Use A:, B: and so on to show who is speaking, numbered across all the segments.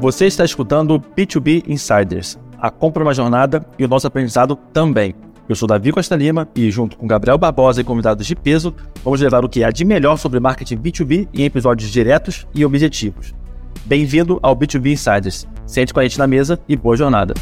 A: Você está escutando o B2B Insiders. A compra uma jornada e o nosso aprendizado também. Eu sou Davi Costa Lima e, junto com Gabriel Barbosa e convidados de peso, vamos levar o que há de melhor sobre marketing B2B em episódios diretos e objetivos. Bem-vindo ao B2B Insiders. Sente com a gente na mesa e boa jornada.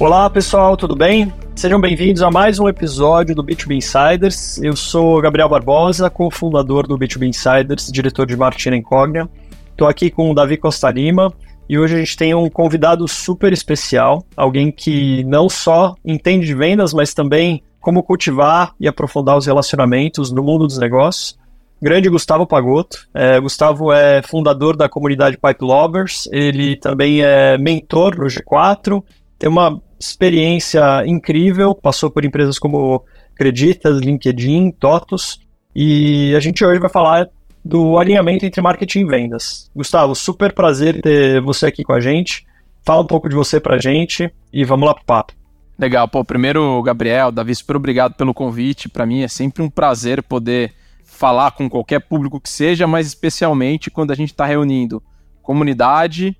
B: Olá pessoal, tudo bem? Sejam bem-vindos a mais um episódio do B2B Insiders. Eu sou Gabriel Barbosa, cofundador do B2B Insiders, diretor de marketing em Cognia. Estou aqui com o Davi Costa Lima e hoje a gente tem um convidado super especial, alguém que não só entende de vendas, mas também como cultivar e aprofundar os relacionamentos no mundo dos negócios. Grande Gustavo Pagotto. É, Gustavo é fundador da comunidade Pipe Lovers, ele também é mentor no G4, tem uma experiência incrível, passou por empresas como Creditas, LinkedIn, Totos, e a gente hoje vai falar do alinhamento entre marketing e vendas. Gustavo, super prazer ter você aqui com a gente. Fala um pouco de você pra gente e vamos lá pro papo.
C: Legal, pô, primeiro, Gabriel, Davi, super obrigado pelo convite. Para mim é sempre um prazer poder falar com qualquer público que seja, mas especialmente quando a gente está reunindo comunidade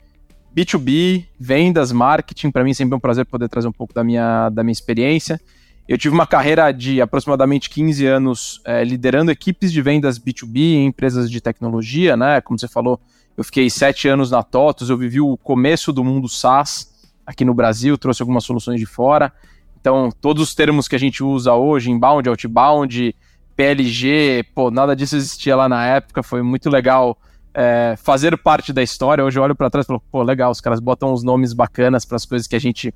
C: B2B, vendas, marketing, para mim sempre é um prazer poder trazer um pouco da minha, da minha experiência. Eu tive uma carreira de aproximadamente 15 anos é, liderando equipes de vendas B2B em empresas de tecnologia, né? Como você falou, eu fiquei sete anos na TOTOS, eu vivi o começo do mundo SaaS aqui no Brasil, trouxe algumas soluções de fora. Então, todos os termos que a gente usa hoje, inbound, outbound, PLG, pô, nada disso existia lá na época, foi muito legal é, fazer parte da história. Hoje eu olho para trás e falo, pô, legal, os caras botam uns nomes bacanas para as coisas que a gente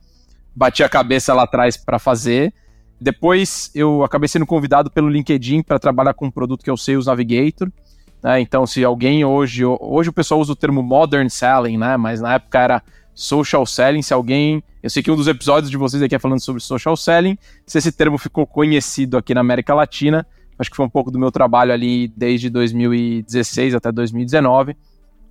C: batia a cabeça lá atrás para fazer. Depois eu acabei sendo convidado pelo LinkedIn para trabalhar com um produto que é o Sales Navigator. Né? Então, se alguém hoje. Hoje o pessoal usa o termo Modern Selling, né? Mas na época era Social Selling. Se alguém. Eu sei que um dos episódios de vocês aqui é falando sobre Social Selling. Se esse termo ficou conhecido aqui na América Latina, acho que foi um pouco do meu trabalho ali desde 2016 até 2019.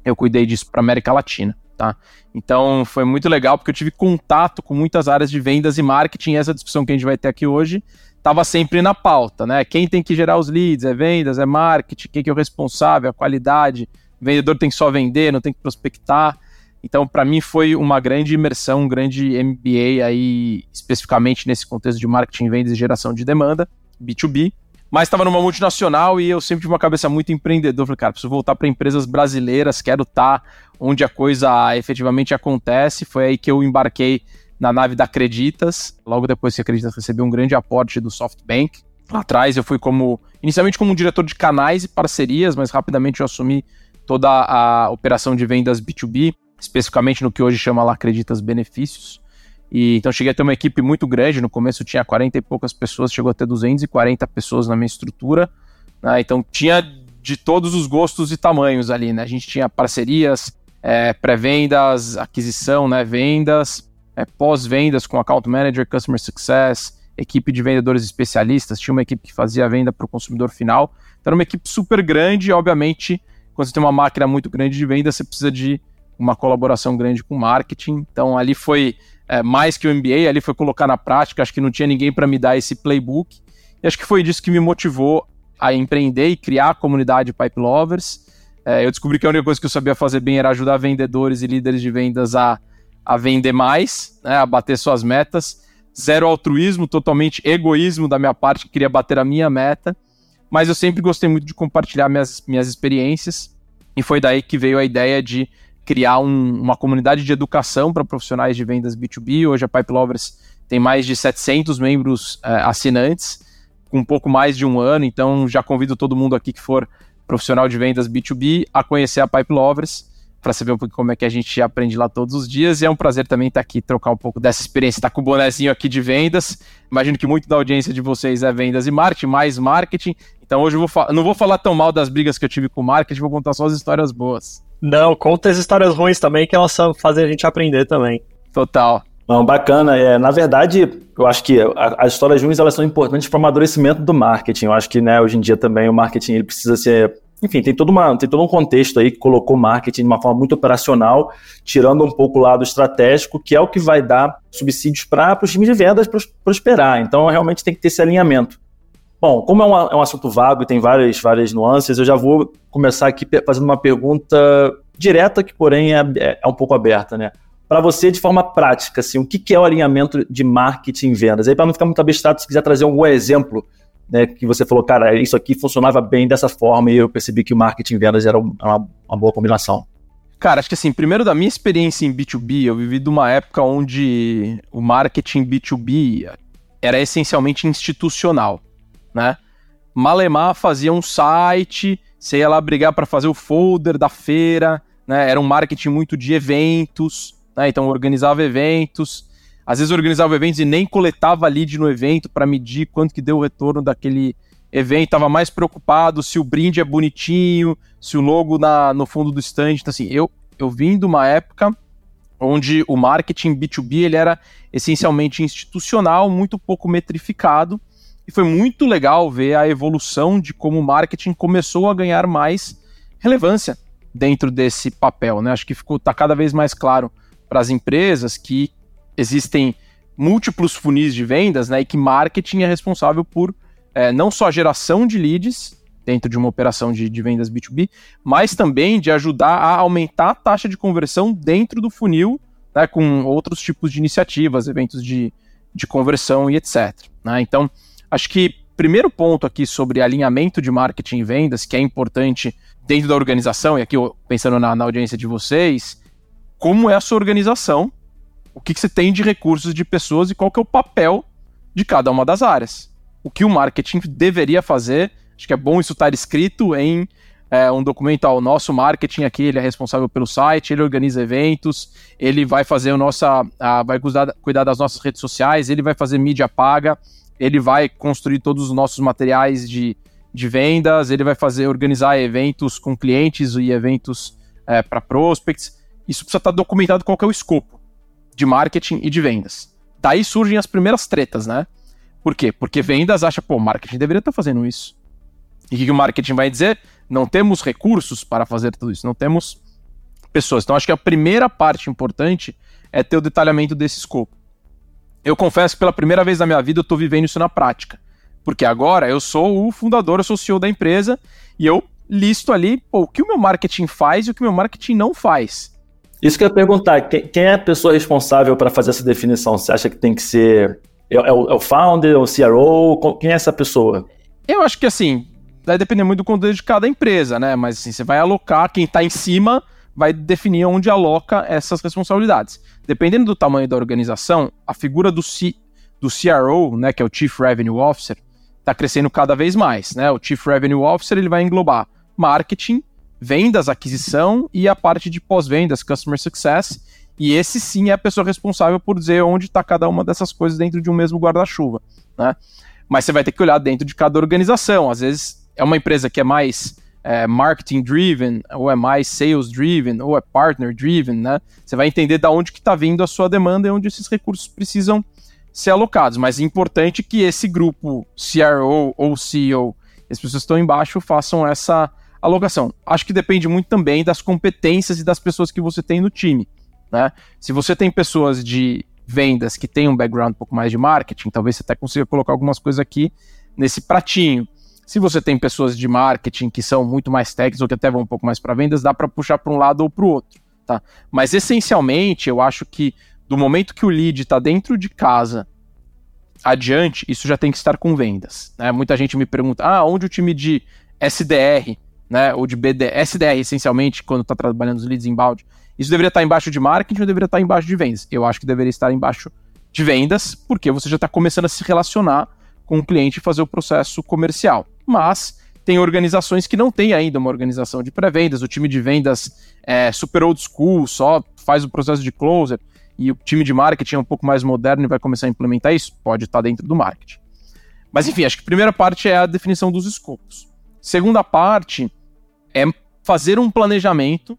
C: Eu cuidei disso para América Latina, tá? Então foi muito legal porque eu tive contato com muitas áreas de vendas e marketing. essa discussão que a gente vai ter aqui hoje estava sempre na pauta, né? Quem tem que gerar os leads? É vendas? É marketing? Quem que é o responsável? A qualidade? O vendedor tem que só vender, não tem que prospectar. Então, para mim, foi uma grande imersão, um grande MBA aí, especificamente nesse contexto de marketing, vendas e geração de demanda, B2B mas estava numa multinacional e eu sempre tive uma cabeça muito empreendedor. Falei, cara, preciso voltar para empresas brasileiras, quero estar tá onde a coisa efetivamente acontece. Foi aí que eu embarquei na nave da Acreditas. Logo depois que a Acreditas recebeu um grande aporte do SoftBank. Lá atrás eu fui como, inicialmente como diretor de canais e parcerias, mas rapidamente eu assumi toda a operação de vendas B2B, especificamente no que hoje chama lá Acreditas Benefícios. E, então cheguei a ter uma equipe muito grande, no começo tinha 40 e poucas pessoas, chegou a ter 240 pessoas na minha estrutura. Né? Então tinha de todos os gostos e tamanhos ali, né? A gente tinha parcerias, é, pré-vendas, aquisição, né? vendas, é, pós-vendas com account manager, customer success, equipe de vendedores especialistas, tinha uma equipe que fazia a venda para o consumidor final. Então era uma equipe super grande, obviamente, quando você tem uma máquina muito grande de venda, você precisa de uma colaboração grande com marketing. Então ali foi é, mais que o MBA, ali foi colocar na prática, acho que não tinha ninguém para me dar esse playbook. E acho que foi disso que me motivou a empreender e criar a comunidade Pipe Lovers. É, eu descobri que a única coisa que eu sabia fazer bem era ajudar vendedores e líderes de vendas a, a vender mais, né, a bater suas metas. Zero altruísmo, totalmente egoísmo da minha parte, que queria bater a minha meta. Mas eu sempre gostei muito de compartilhar minhas, minhas experiências. E foi daí que veio a ideia de criar um, uma comunidade de educação para profissionais de vendas B2B. Hoje a Pipe Lovers tem mais de 700 membros uh, assinantes, com um pouco mais de um ano, então já convido todo mundo aqui que for profissional de vendas B2B a conhecer a Pipe Lovers para saber um pouco como é que a gente aprende lá todos os dias. E é um prazer também estar aqui trocar um pouco dessa experiência, estar com o bonezinho aqui de vendas. Imagino que muito da audiência de vocês é vendas e marketing, mais marketing. Então hoje eu vou não vou falar tão mal das brigas que eu tive com o marketing, vou contar só as histórias boas.
B: Não, conta as histórias ruins também, que elas fazem a gente aprender também.
C: Total.
A: Não, bacana. É, na verdade, eu acho que a, as histórias ruins elas são importantes para o amadurecimento do marketing. Eu acho que né, hoje em dia também o marketing ele precisa ser enfim, tem, todo uma, tem todo um contexto aí que colocou marketing de uma forma muito operacional, tirando um pouco o lado estratégico, que é o que vai dar subsídios para os times de vendas prosperar. Então, realmente tem que ter esse alinhamento. Bom, como é um, é um assunto vago e tem várias, várias nuances, eu já vou começar aqui fazendo uma pergunta direta, que porém é, é, é um pouco aberta, né? Para você, de forma prática, assim, o que, que é o alinhamento de marketing e vendas? Aí, para não ficar muito abstrato, se quiser trazer algum exemplo né, que você falou, cara, isso aqui funcionava bem dessa forma e eu percebi que o marketing e vendas era uma, uma boa combinação.
C: Cara, acho que assim, primeiro da minha experiência em B2B, eu vivi de uma época onde o marketing B2B era essencialmente institucional, né? Malemar fazia um site, você ia lá brigar para fazer o folder da feira, né? Era um marketing muito de eventos, né? Então organizava eventos, às vezes organizava eventos e nem coletava lead no evento para medir quanto que deu o retorno daquele evento, estava mais preocupado se o brinde é bonitinho, se o logo na, no fundo do stand. Então, assim, eu, eu vim de uma época onde o marketing B2B ele era essencialmente institucional, muito pouco metrificado, e foi muito legal ver a evolução de como o marketing começou a ganhar mais relevância dentro desse papel. Né? Acho que ficou tá cada vez mais claro para as empresas que existem múltiplos funis de vendas, né, e que marketing é responsável por é, não só a geração de leads dentro de uma operação de, de, vendas B2B, mas também de ajudar a aumentar a taxa de conversão dentro do funil, né, com outros tipos de iniciativas, eventos de, de conversão e etc. Né? Então, acho que primeiro ponto aqui sobre alinhamento de marketing e vendas, que é importante dentro da organização, e aqui pensando na, na audiência de vocês, como é a sua organização o que, que você tem de recursos de pessoas e qual que é o papel de cada uma das áreas. O que o marketing deveria fazer, acho que é bom isso estar escrito em é, um documento, ó, o nosso marketing aqui, ele é responsável pelo site, ele organiza eventos, ele vai fazer o nossa, a, vai cuidar, cuidar das nossas redes sociais, ele vai fazer mídia paga, ele vai construir todos os nossos materiais de, de vendas, ele vai fazer, organizar eventos com clientes e eventos é, para prospects. Isso precisa estar documentado qual é o escopo de marketing e de vendas. Daí surgem as primeiras tretas, né? Por quê? Porque vendas acha, pô, marketing deveria estar fazendo isso. E o que o marketing vai dizer? Não temos recursos para fazer tudo isso, não temos pessoas. Então acho que a primeira parte importante é ter o detalhamento desse escopo. Eu confesso que pela primeira vez na minha vida eu estou vivendo isso na prática. Porque agora eu sou o fundador, eu sou o CEO da empresa e eu listo ali pô, o que o meu marketing faz e o que o meu marketing não faz.
A: Isso que eu ia perguntar, quem, quem é a pessoa responsável para fazer essa definição? Você acha que tem que ser. É, é, o, é o founder, o CRO? Quem é essa pessoa?
C: Eu acho que assim, vai depender muito do contexto de cada empresa, né? Mas assim, você vai alocar, quem está em cima vai definir onde aloca essas responsabilidades. Dependendo do tamanho da organização, a figura do, C, do CRO, né, que é o Chief Revenue Officer, está crescendo cada vez mais. Né? O Chief Revenue Officer ele vai englobar marketing, vendas, aquisição e a parte de pós-vendas, customer success. E esse sim é a pessoa responsável por dizer onde está cada uma dessas coisas dentro de um mesmo guarda-chuva. Né? Mas você vai ter que olhar dentro de cada organização. Às vezes é uma empresa que é mais é, marketing driven, ou é mais sales driven, ou é partner driven, né? Você vai entender da onde que está vindo a sua demanda e onde esses recursos precisam ser alocados. Mas é importante que esse grupo CRO ou CEO, as pessoas que estão embaixo, façam essa alocação. Acho que depende muito também das competências e das pessoas que você tem no time. Né? Se você tem pessoas de vendas que têm um background um pouco mais de marketing, talvez você até consiga colocar algumas coisas aqui nesse pratinho. Se você tem pessoas de marketing que são muito mais técnicas ou que até vão um pouco mais para vendas, dá para puxar para um lado ou para o outro. Tá? Mas essencialmente, eu acho que do momento que o lead está dentro de casa adiante, isso já tem que estar com vendas. Né? Muita gente me pergunta: ah, onde o time de SDR né, ou de BD, SDR essencialmente, quando está trabalhando os leads inbound, isso deveria estar embaixo de marketing ou deveria estar embaixo de vendas? Eu acho que deveria estar embaixo de vendas, porque você já está começando a se relacionar com o cliente e fazer o processo comercial. Mas tem organizações que não têm ainda uma organização de pré-vendas, o time de vendas é super old school, só faz o processo de closer, e o time de marketing é um pouco mais moderno e vai começar a implementar isso, pode estar dentro do marketing. Mas enfim, acho que a primeira parte é a definição dos escopos. Segunda parte é fazer um planejamento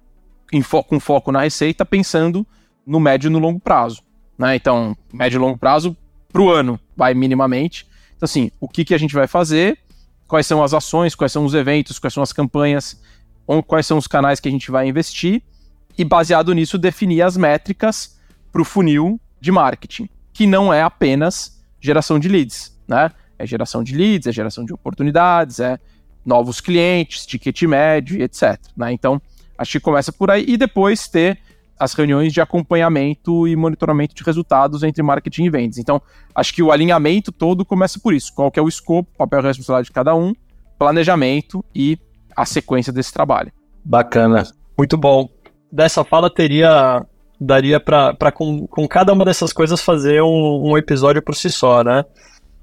C: com foco na receita, pensando no médio e no longo prazo. Né? Então, médio e longo prazo para o ano, vai minimamente. Então, assim, o que, que a gente vai fazer quais são as ações, quais são os eventos, quais são as campanhas, quais são os canais que a gente vai investir e, baseado nisso, definir as métricas para o funil de marketing, que não é apenas geração de leads, né? É geração de leads, é geração de oportunidades, é novos clientes, ticket médio, etc. Né? Então, acho que começa por aí e depois ter as reuniões de acompanhamento e monitoramento de resultados entre marketing e vendas. Então, acho que o alinhamento todo começa por isso. Qual é o escopo, papel e responsabilidade de cada um, planejamento e a sequência desse trabalho.
B: Bacana. Muito bom. Dessa fala teria daria para com, com cada uma dessas coisas fazer um, um episódio por si só, né?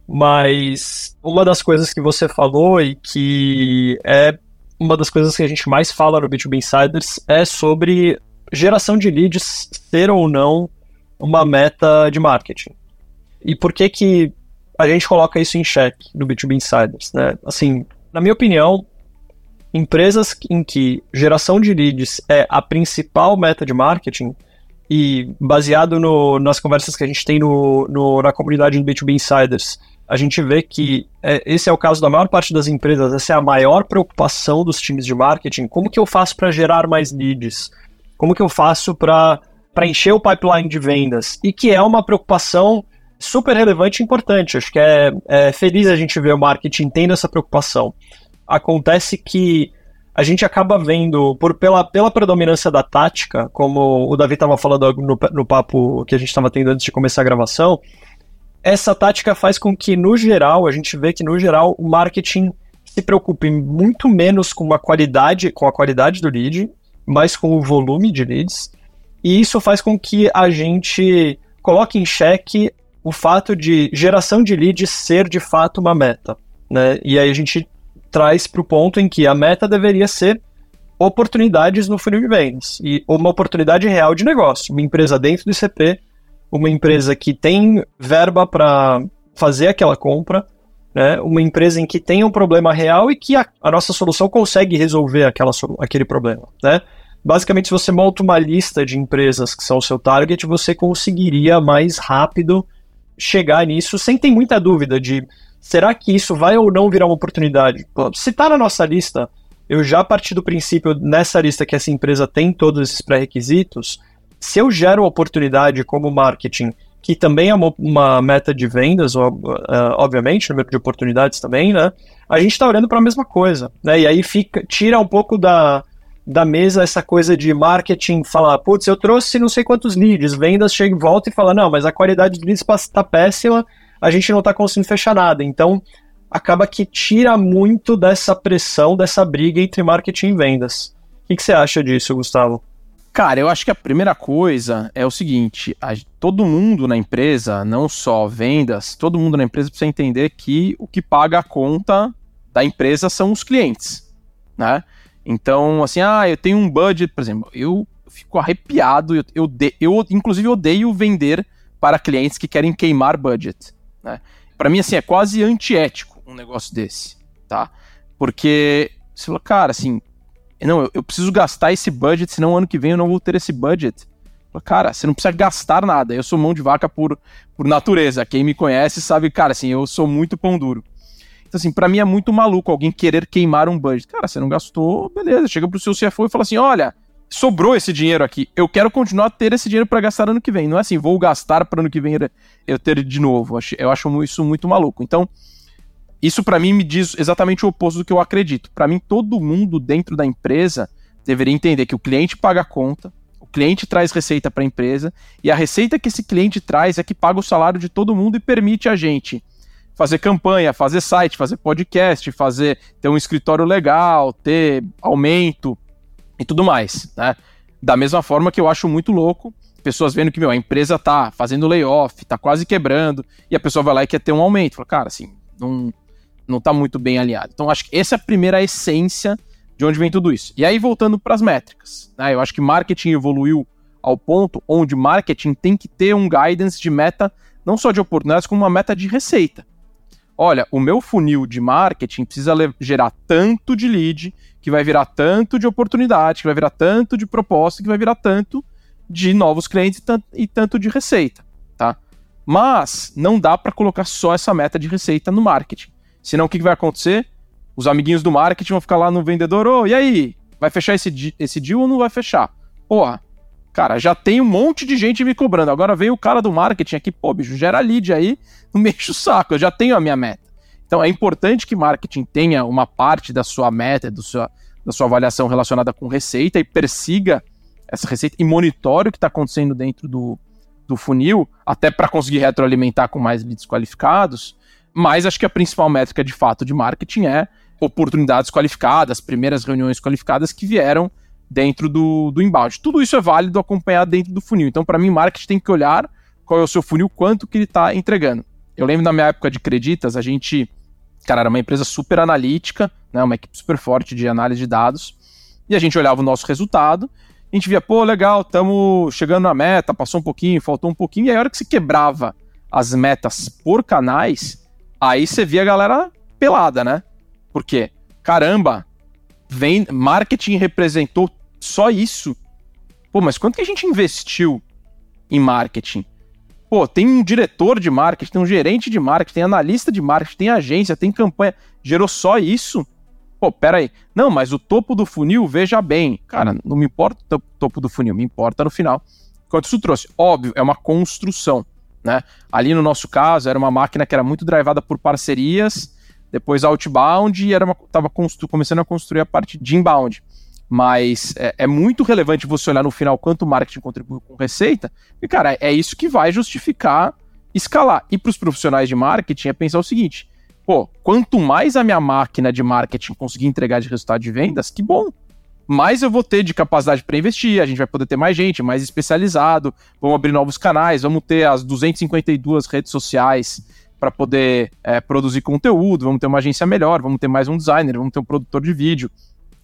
B: Mas uma das coisas que você falou e que é uma das coisas que a gente mais fala no B2B Insiders é sobre geração de leads ser ou não uma meta de marketing. E por que que a gente coloca isso em xeque no B2B Insiders, né? Assim, na minha opinião, empresas em que geração de leads é a principal meta de marketing, e baseado no, nas conversas que a gente tem no, no, na comunidade do B2B Insiders, a gente vê que é, esse é o caso da maior parte das empresas, essa é a maior preocupação dos times de marketing. Como que eu faço para gerar mais leads? Como que eu faço para encher o pipeline de vendas? E que é uma preocupação super relevante e importante. Acho que é, é feliz a gente ver o marketing tendo essa preocupação. Acontece que a gente acaba vendo, por, pela, pela predominância da tática, como o Davi estava falando no, no papo que a gente estava tendo antes de começar a gravação, essa tática faz com que, no geral, a gente vê que, no geral, o marketing se preocupe muito menos com a qualidade, com a qualidade do lead, mais com o volume de leads. E isso faz com que a gente coloque em xeque o fato de geração de leads ser de fato uma meta. Né? E aí a gente traz para o ponto em que a meta deveria ser oportunidades no funil de vendas e uma oportunidade real de negócio. Uma empresa dentro do ICP, uma empresa que tem verba para fazer aquela compra, né? uma empresa em que tem um problema real e que a, a nossa solução consegue resolver aquela, aquele problema. Né? Basicamente, se você monta uma lista de empresas que são o seu target, você conseguiria mais rápido chegar nisso sem ter muita dúvida de será que isso vai ou não virar uma oportunidade? Se está na nossa lista, eu já parti do princípio nessa lista que essa empresa tem todos esses pré-requisitos, se eu gero oportunidade como marketing, que também é uma, uma meta de vendas, uh, obviamente, número de oportunidades também, né? A gente está olhando para a mesma coisa, né? E aí fica, tira um pouco da, da mesa essa coisa de marketing, falar, putz, eu trouxe não sei quantos leads, vendas chega e volta e fala, não, mas a qualidade de leads está péssima, a gente não está conseguindo fechar nada. Então, acaba que tira muito dessa pressão, dessa briga entre marketing e vendas. O que, que você acha disso, Gustavo?
C: Cara, eu acho que a primeira coisa é o seguinte: a, todo mundo na empresa, não só vendas, todo mundo na empresa precisa entender que o que paga a conta da empresa são os clientes, né? Então, assim, ah, eu tenho um budget, por exemplo, eu fico arrepiado, eu, eu, eu inclusive odeio vender para clientes que querem queimar budget. Né? Para mim, assim, é quase antiético um negócio desse, tá? Porque você fala, cara, assim, não, eu, eu, preciso gastar esse budget, senão ano que vem eu não vou ter esse budget. Cara, você não precisa gastar nada. Eu sou mão de vaca por, por natureza. Quem me conhece sabe, cara, assim, eu sou muito pão duro. Então, assim, pra mim é muito maluco alguém querer queimar um budget. Cara, você não gastou, beleza. Chega pro seu CFO e fala assim: olha, sobrou esse dinheiro aqui. Eu quero continuar a ter esse dinheiro para gastar ano que vem. Não é assim, vou gastar para ano que vem eu ter de novo. Eu acho isso muito maluco. Então, isso para mim me diz exatamente o oposto do que eu acredito. Para mim, todo mundo dentro da empresa deveria entender que o cliente paga a conta, o cliente traz receita para a empresa e a receita que esse cliente traz é que paga o salário de todo mundo e permite a gente fazer campanha, fazer site, fazer podcast, fazer ter um escritório legal, ter aumento, e tudo mais, né? Da mesma forma que eu acho muito louco pessoas vendo que, meu, a empresa tá fazendo layoff, tá quase quebrando, e a pessoa vai lá e quer ter um aumento. Fala, cara, assim, não, não tá muito bem alinhado. Então, acho que essa é a primeira essência de onde vem tudo isso. E aí, voltando para as métricas, né? Eu acho que marketing evoluiu ao ponto onde marketing tem que ter um guidance de meta, não só de oportunidades, como uma meta de receita olha, o meu funil de marketing precisa gerar tanto de lead, que vai virar tanto de oportunidade, que vai virar tanto de proposta, que vai virar tanto de novos clientes e tanto de receita, tá? Mas não dá para colocar só essa meta de receita no marketing. Senão o que vai acontecer? Os amiguinhos do marketing vão ficar lá no vendedor, ô, oh, e aí? Vai fechar esse, esse deal ou não vai fechar? Porra, cara, já tem um monte de gente me cobrando. Agora vem o cara do marketing aqui, pô, bicho, gera lead aí, não me enche o saco, eu já tenho a minha meta. Então é importante que marketing tenha uma parte da sua meta, do sua, da sua avaliação relacionada com receita e persiga essa receita e monitore o que está acontecendo dentro do, do funil, até para conseguir retroalimentar com mais leads qualificados. Mas acho que a principal métrica de fato de marketing é oportunidades qualificadas, primeiras reuniões qualificadas que vieram dentro do, do inbound. Tudo isso é válido acompanhar dentro do funil. Então, para mim, marketing tem que olhar qual é o seu funil, quanto que ele está entregando. Eu lembro na minha época de Creditas, a gente, cara, era uma empresa super analítica, né, uma equipe super forte de análise de dados, e a gente olhava o nosso resultado a gente via, pô, legal, estamos chegando na meta, passou um pouquinho, faltou um pouquinho, e aí a hora que se quebrava as metas por canais, aí você via a galera pelada, né? Por quê? Caramba, vem, marketing representou só isso. Pô, mas quanto que a gente investiu em marketing? Pô, tem um diretor de marketing, tem um gerente de marketing, tem analista de marketing, tem agência, tem campanha. Gerou só isso? Pô, pera aí. Não, mas o topo do funil, veja bem. Cara, não me importa o topo do funil, me importa no final. Quanto isso trouxe? Óbvio, é uma construção. Né? Ali no nosso caso, era uma máquina que era muito drivada por parcerias, depois outbound e era uma, tava começando a construir a parte de inbound. Mas é, é, muito relevante você olhar no final quanto o marketing contribui com receita, e cara, é isso que vai justificar escalar. E para os profissionais de marketing é pensar o seguinte: pô, quanto mais a minha máquina de marketing conseguir entregar de resultado de vendas, que bom. Mais eu vou ter de capacidade para investir, a gente vai poder ter mais gente, mais especializado, vamos abrir novos canais, vamos ter as 252 redes sociais para poder é, produzir conteúdo, vamos ter uma agência melhor, vamos ter mais um designer, vamos ter um produtor de vídeo,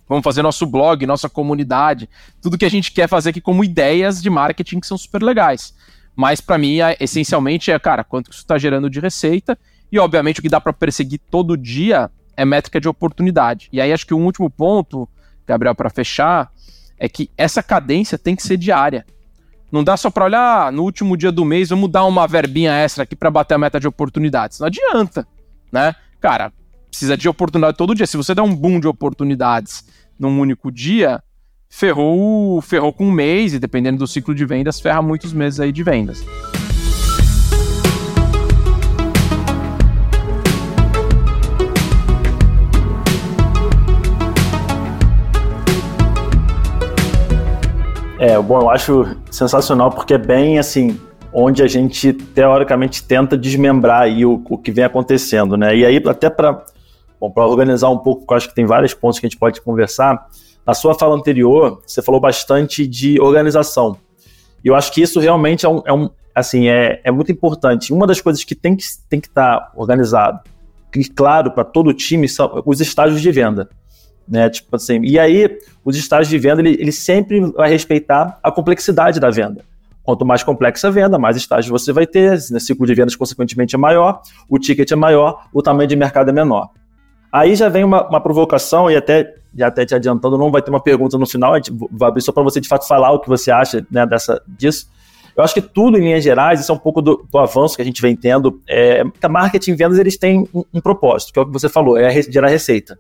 C: vamos fazer nosso blog, nossa comunidade, tudo que a gente quer fazer aqui como ideias de marketing que são super legais. Mas para mim, é, essencialmente, é, cara, quanto isso está gerando de receita e, obviamente, o que dá para perseguir todo dia é métrica de oportunidade. E aí, acho que o um último ponto, Gabriel, para fechar, é que essa cadência tem que ser diária. Não dá só para olhar ah, no último dia do mês, vamos dar uma verbinha extra aqui para bater a meta de oportunidades. Não adianta, né? Cara, precisa de oportunidade todo dia. Se você der um boom de oportunidades num único dia, ferrou, ferrou com um mês e dependendo do ciclo de vendas, ferra muitos meses aí de vendas.
A: É, bom, eu acho sensacional porque é bem assim, onde a gente teoricamente tenta desmembrar aí o, o que vem acontecendo, né? E aí, até para organizar um pouco, porque eu acho que tem vários pontos que a gente pode conversar. Na sua fala anterior, você falou bastante de organização. E eu acho que isso realmente é um, é um assim, é, é muito importante. Uma das coisas que tem que estar tem que tá organizado, e claro, para todo time, são os estágios de venda né? Tipo assim, e aí os estágios de venda ele, ele sempre vai respeitar a complexidade da venda. Quanto mais complexa a venda, mais estágios você vai ter, né? ciclo de vendas consequentemente é maior, o ticket é maior, o tamanho de mercado é menor. Aí já vem uma, uma provocação, e até, e até te adiantando, não vai ter uma pergunta no final, a gente vai abrir só para você de fato falar o que você acha né, dessa, disso. Eu acho que tudo, em linhas gerais, isso é um pouco do, do avanço que a gente vem tendo. É, marketing e vendas eles têm um, um propósito, que é o que você falou, é gerar receita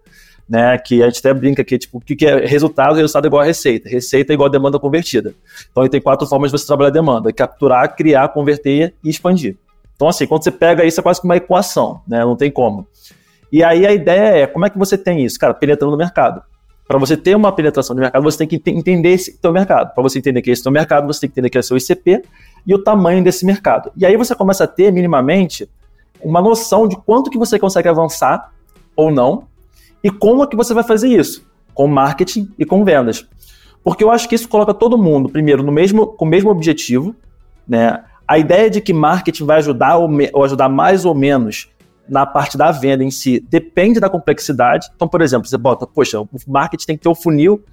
A: né? Que a gente até brinca que, tipo, o que, é resultado? Resultado é igual a receita. Receita é igual a demanda convertida. Então, tem quatro formas de você trabalhar a demanda: capturar, criar, converter e expandir. Então, assim, quando você pega isso, é quase que uma equação, né? Não tem como. E aí a ideia é, como é que você tem isso? Cara, penetrando no mercado. Para você ter uma penetração de mercado, você tem que entender esse teu mercado. Para você entender que é esse teu mercado, você tem que entender que é o seu ICP e o tamanho desse mercado. E aí você começa a ter, minimamente, uma noção de quanto que você consegue avançar ou não e como é que você vai fazer isso? Com marketing e com vendas. Porque eu acho que isso coloca todo mundo, primeiro, no mesmo, com o mesmo objetivo. Né? A ideia de que marketing vai ajudar ou, me, ou ajudar mais ou menos na parte da venda em si depende da complexidade. Então, por exemplo, você bota, poxa, o marketing tem que ter o funil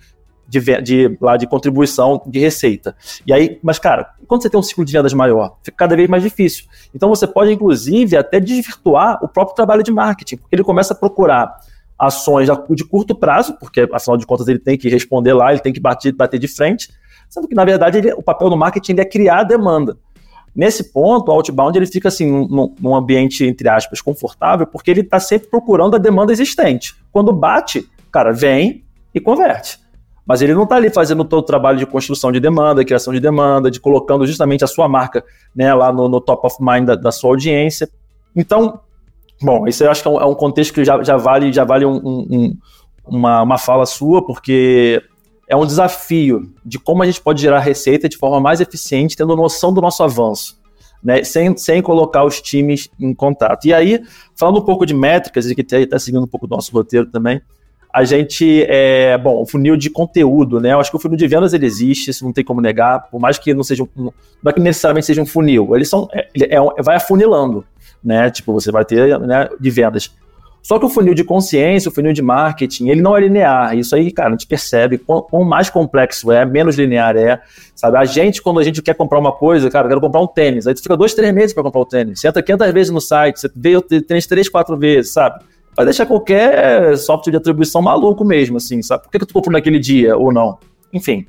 A: de, de, lá de contribuição de receita. E aí, mas cara, quando você tem um ciclo de vendas maior, fica cada vez mais difícil. Então você pode, inclusive, até desvirtuar o próprio trabalho de marketing, porque ele começa a procurar ações de curto prazo, porque afinal de contas ele tem que responder lá, ele tem que bater, bater de frente, sendo que na verdade ele, o papel do marketing é criar demanda. Nesse ponto, o outbound ele fica assim num, num ambiente entre aspas confortável, porque ele está sempre procurando a demanda existente. Quando bate, cara, vem e converte. Mas ele não está ali fazendo todo o trabalho de construção de demanda, criação de demanda, de colocando justamente a sua marca né, lá no, no top of mind da, da, sua audiência. Então, bom, isso eu acho que é um, é um contexto que já, já vale, já vale um, um, uma, uma fala sua, porque é um desafio de como a gente pode gerar receita de forma mais eficiente, tendo noção do nosso avanço. Né, sem, sem colocar os times em contato. E aí, falando um pouco de métricas, e que está seguindo um pouco do nosso roteiro também, a gente, é, bom, o funil de conteúdo, né? Eu acho que o funil de vendas ele existe, isso não tem como negar, por mais que não seja, um, não é que necessariamente seja um funil, eles são, é, é, vai afunilando, né? Tipo, você vai ter né, de vendas. Só que o funil de consciência, o funil de marketing, ele não é linear. Isso aí, cara, a gente percebe. Quanto mais complexo é, menos linear é. Sabe? A gente, quando a gente quer comprar uma coisa, cara, eu quero comprar um tênis. Aí tu fica dois, três meses para comprar o tênis. Você entra 500 vezes no site, você vê o tênis três, quatro vezes, sabe? Vai deixar qualquer software de atribuição maluco mesmo, assim, sabe? Por que, que tu comprou naquele dia ou não? Enfim.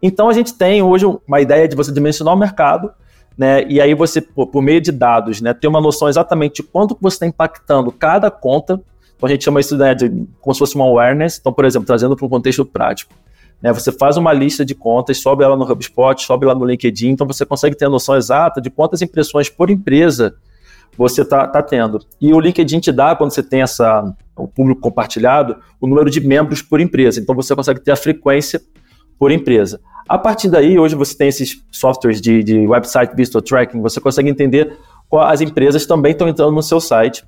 A: Então a gente tem hoje uma ideia de você dimensionar o mercado né? E aí você, por, meio de dados, né, ter uma noção exatamente de quanto você está impactando cada conta. Então a gente chama isso né, de como se fosse uma awareness. Então, por exemplo, trazendo para um contexto prático. Né, você faz uma lista de contas, sobe ela no HubSpot, sobe lá no LinkedIn, então você consegue ter a noção exata de quantas impressões por empresa você está tá tendo. E o LinkedIn te dá, quando você tem essa, o público compartilhado, o número de membros por empresa. Então você consegue ter a frequência por empresa. A partir daí, hoje você tem esses softwares de, de website visitor tracking, você consegue entender qual as empresas também estão entrando no seu site.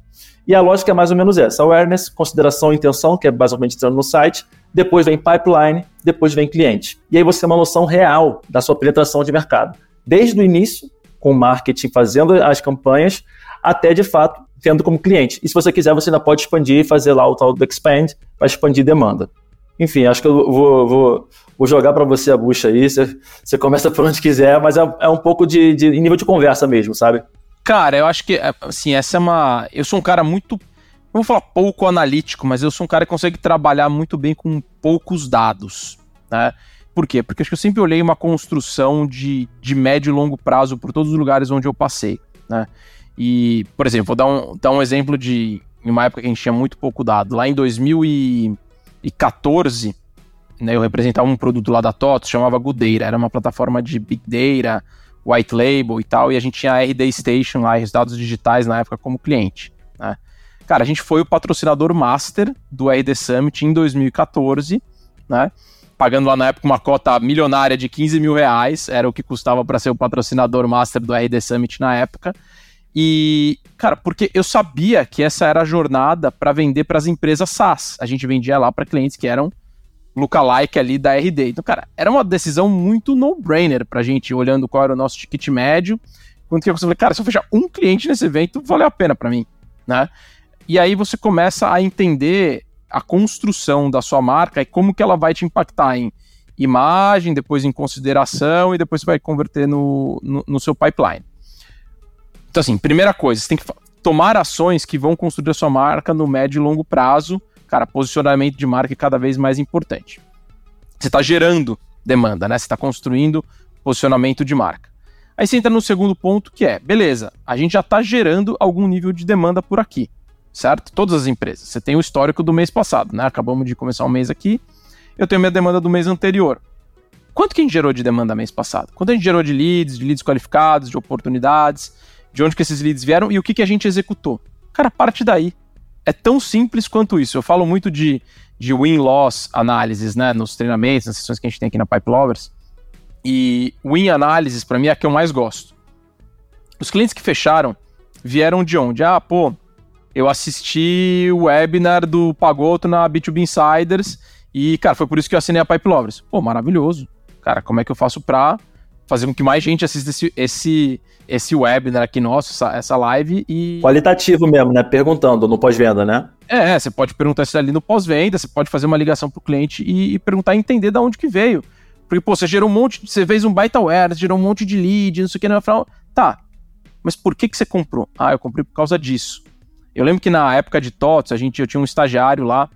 A: E a lógica é mais ou menos essa: awareness, consideração e intenção, que é basicamente entrando no site, depois vem pipeline, depois vem cliente. E aí você tem uma noção real da sua penetração de mercado. Desde o início, com o marketing fazendo as campanhas, até de fato tendo como cliente. E se você quiser, você ainda pode expandir e fazer lá o tal do expand para expandir demanda. Enfim, acho que eu vou, vou, vou jogar para você a bucha aí. Você, começa por onde quiser, mas é, é um pouco de, de nível de conversa mesmo, sabe?
C: Cara, eu acho que, é, assim, essa é uma. Eu sou um cara muito. Não vou falar pouco analítico, mas eu sou um cara que consegue trabalhar muito bem com poucos dados, né? Por quê? Porque acho que eu sempre olhei uma construção de, de médio e longo prazo por todos os lugares onde eu passei, né? E, por exemplo, vou dar um, dar um exemplo de uma época que a gente tinha muito pouco dado. Lá em 2000 e 2014, né, eu representava um produto lá da TOTS, chamava Gudeira, era uma plataforma de Big Data, White Label e tal, e a gente tinha a RD Station lá, resultados digitais na época como cliente. Né? Cara, a gente foi o patrocinador master do RD Summit em 2014, né? Pagando lá na época uma cota milionária de 15 mil reais, era o que custava para ser o patrocinador master do RD Summit na época. E, cara, porque eu sabia que essa era a jornada para vender para as empresas SaaS. A gente vendia lá para clientes que eram lookalike ali da RD. Então, cara, era uma decisão muito no-brainer pra gente, olhando qual era o nosso ticket médio. Quando que eu falei, cara, se eu fechar um cliente nesse evento, valeu a pena para mim, né? E aí você começa a entender a construção da sua marca e como que ela vai te impactar em imagem, depois em consideração e depois vai converter no, no, no seu pipeline. Então, assim, primeira coisa, você tem que tomar ações que vão construir a sua marca no médio e longo prazo. Cara, posicionamento de marca é cada vez mais importante. Você está gerando demanda, né? Você está construindo posicionamento de marca. Aí você entra no segundo ponto, que é, beleza, a gente já está gerando algum nível de demanda por aqui, certo? Todas as empresas. Você tem o histórico do mês passado, né? Acabamos de começar um mês aqui, eu tenho minha demanda do mês anterior. Quanto que a gente gerou de demanda mês passado? Quanto a gente gerou de leads, de leads qualificados, de oportunidades? de onde que esses leads vieram e o que, que a gente executou. Cara, parte daí. É tão simples quanto isso. Eu falo muito de, de win-loss análises, né, nos treinamentos, nas sessões que a gente tem aqui na Pipe Lovers. E win análises, para mim, é a que eu mais gosto. Os clientes que fecharam vieram de onde? Ah, pô, eu assisti o webinar do Pagoto na B2B Insiders e, cara, foi por isso que eu assinei a Pipe Lovers. Pô, maravilhoso. Cara, como é que eu faço pra fazer com que mais gente assista esse, esse, esse webinar aqui nosso, essa, essa live e.
A: Qualitativo mesmo, né? Perguntando no pós-venda, né?
C: É, você pode perguntar isso ali no pós-venda, você pode fazer uma ligação pro cliente e, e, perguntar e entender de onde que veio. Porque, pô, você gerou um monte, você fez um baita aware, você gerou um monte de lead, não sei o que, no final, tá, mas por que que você comprou? Ah, eu comprei por causa disso. Eu lembro que na época de TOTS, a gente, eu tinha um estagiário lá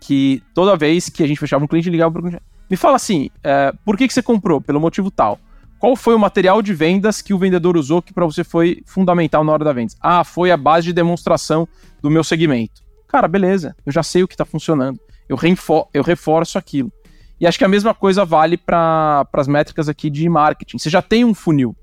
C: que toda vez que a gente fechava um cliente, ligava pro cliente, me fala assim, é, por que que você comprou? Pelo motivo tal. Qual foi o material de vendas que o vendedor usou que para você foi fundamental na hora da venda? Ah, foi a base de demonstração do meu segmento. Cara, beleza, eu já sei o que está funcionando. Eu, eu reforço aquilo. E acho que a mesma coisa vale para as métricas aqui de marketing. Você já tem um funil.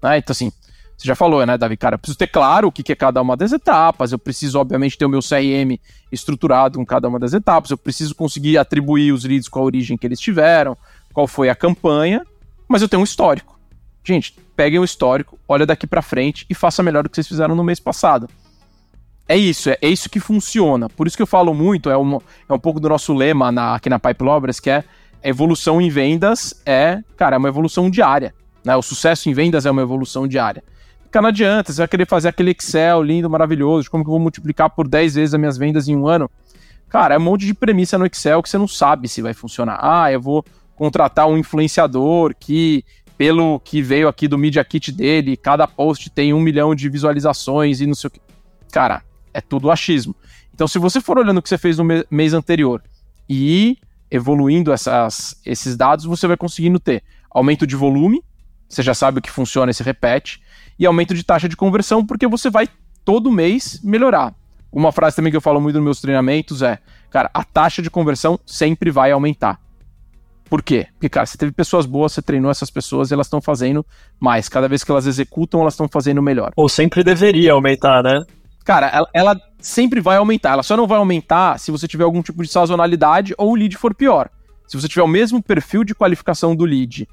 C: Né? Então, assim, você já falou, né, Davi? Cara, eu preciso ter claro o que é cada uma das etapas. Eu preciso, obviamente, ter o meu CRM estruturado com cada uma das etapas. Eu preciso conseguir atribuir os leads com a origem que eles tiveram, qual foi a campanha mas eu tenho um histórico. Gente, peguem o histórico, olha daqui para frente e faça melhor do que vocês fizeram no mês passado. É isso, é, é, isso que funciona. Por isso que eu falo muito, é um, é um pouco do nosso lema na, aqui na Pipe Lovers, que é evolução em vendas é, cara, é uma evolução diária. Né? O sucesso em vendas é uma evolução diária. Porque não adianta, você vai querer fazer aquele Excel lindo, maravilhoso, como que eu vou multiplicar por 10 vezes as minhas vendas em um ano. Cara, é um monte de premissa no Excel que você não sabe se vai funcionar. Ah, eu vou contratar um influenciador que, pelo que veio aqui do Media Kit dele, cada post tem um milhão de visualizações e não sei o que. Cara, é tudo achismo. Então, se você for olhando o que você fez no mês anterior e evoluindo essas, esses dados, você vai conseguindo ter aumento de volume, você já sabe o que funciona e se repete, e aumento de taxa de conversão, porque você vai todo mês melhorar. Uma frase também que eu falo muito nos meus treinamentos é: cara, a taxa de conversão sempre vai aumentar. Por quê? Porque, cara, você teve pessoas boas, você treinou essas pessoas e elas estão fazendo mais. Cada vez que elas executam, elas estão fazendo melhor.
B: Ou sempre deveria aumentar, né?
C: Cara, ela, ela, sempre vai aumentar. Ela só não vai aumentar se você tiver algum tipo de sazonalidade ou o lead for pior. Se você tiver o mesmo perfil de qualificação do lead,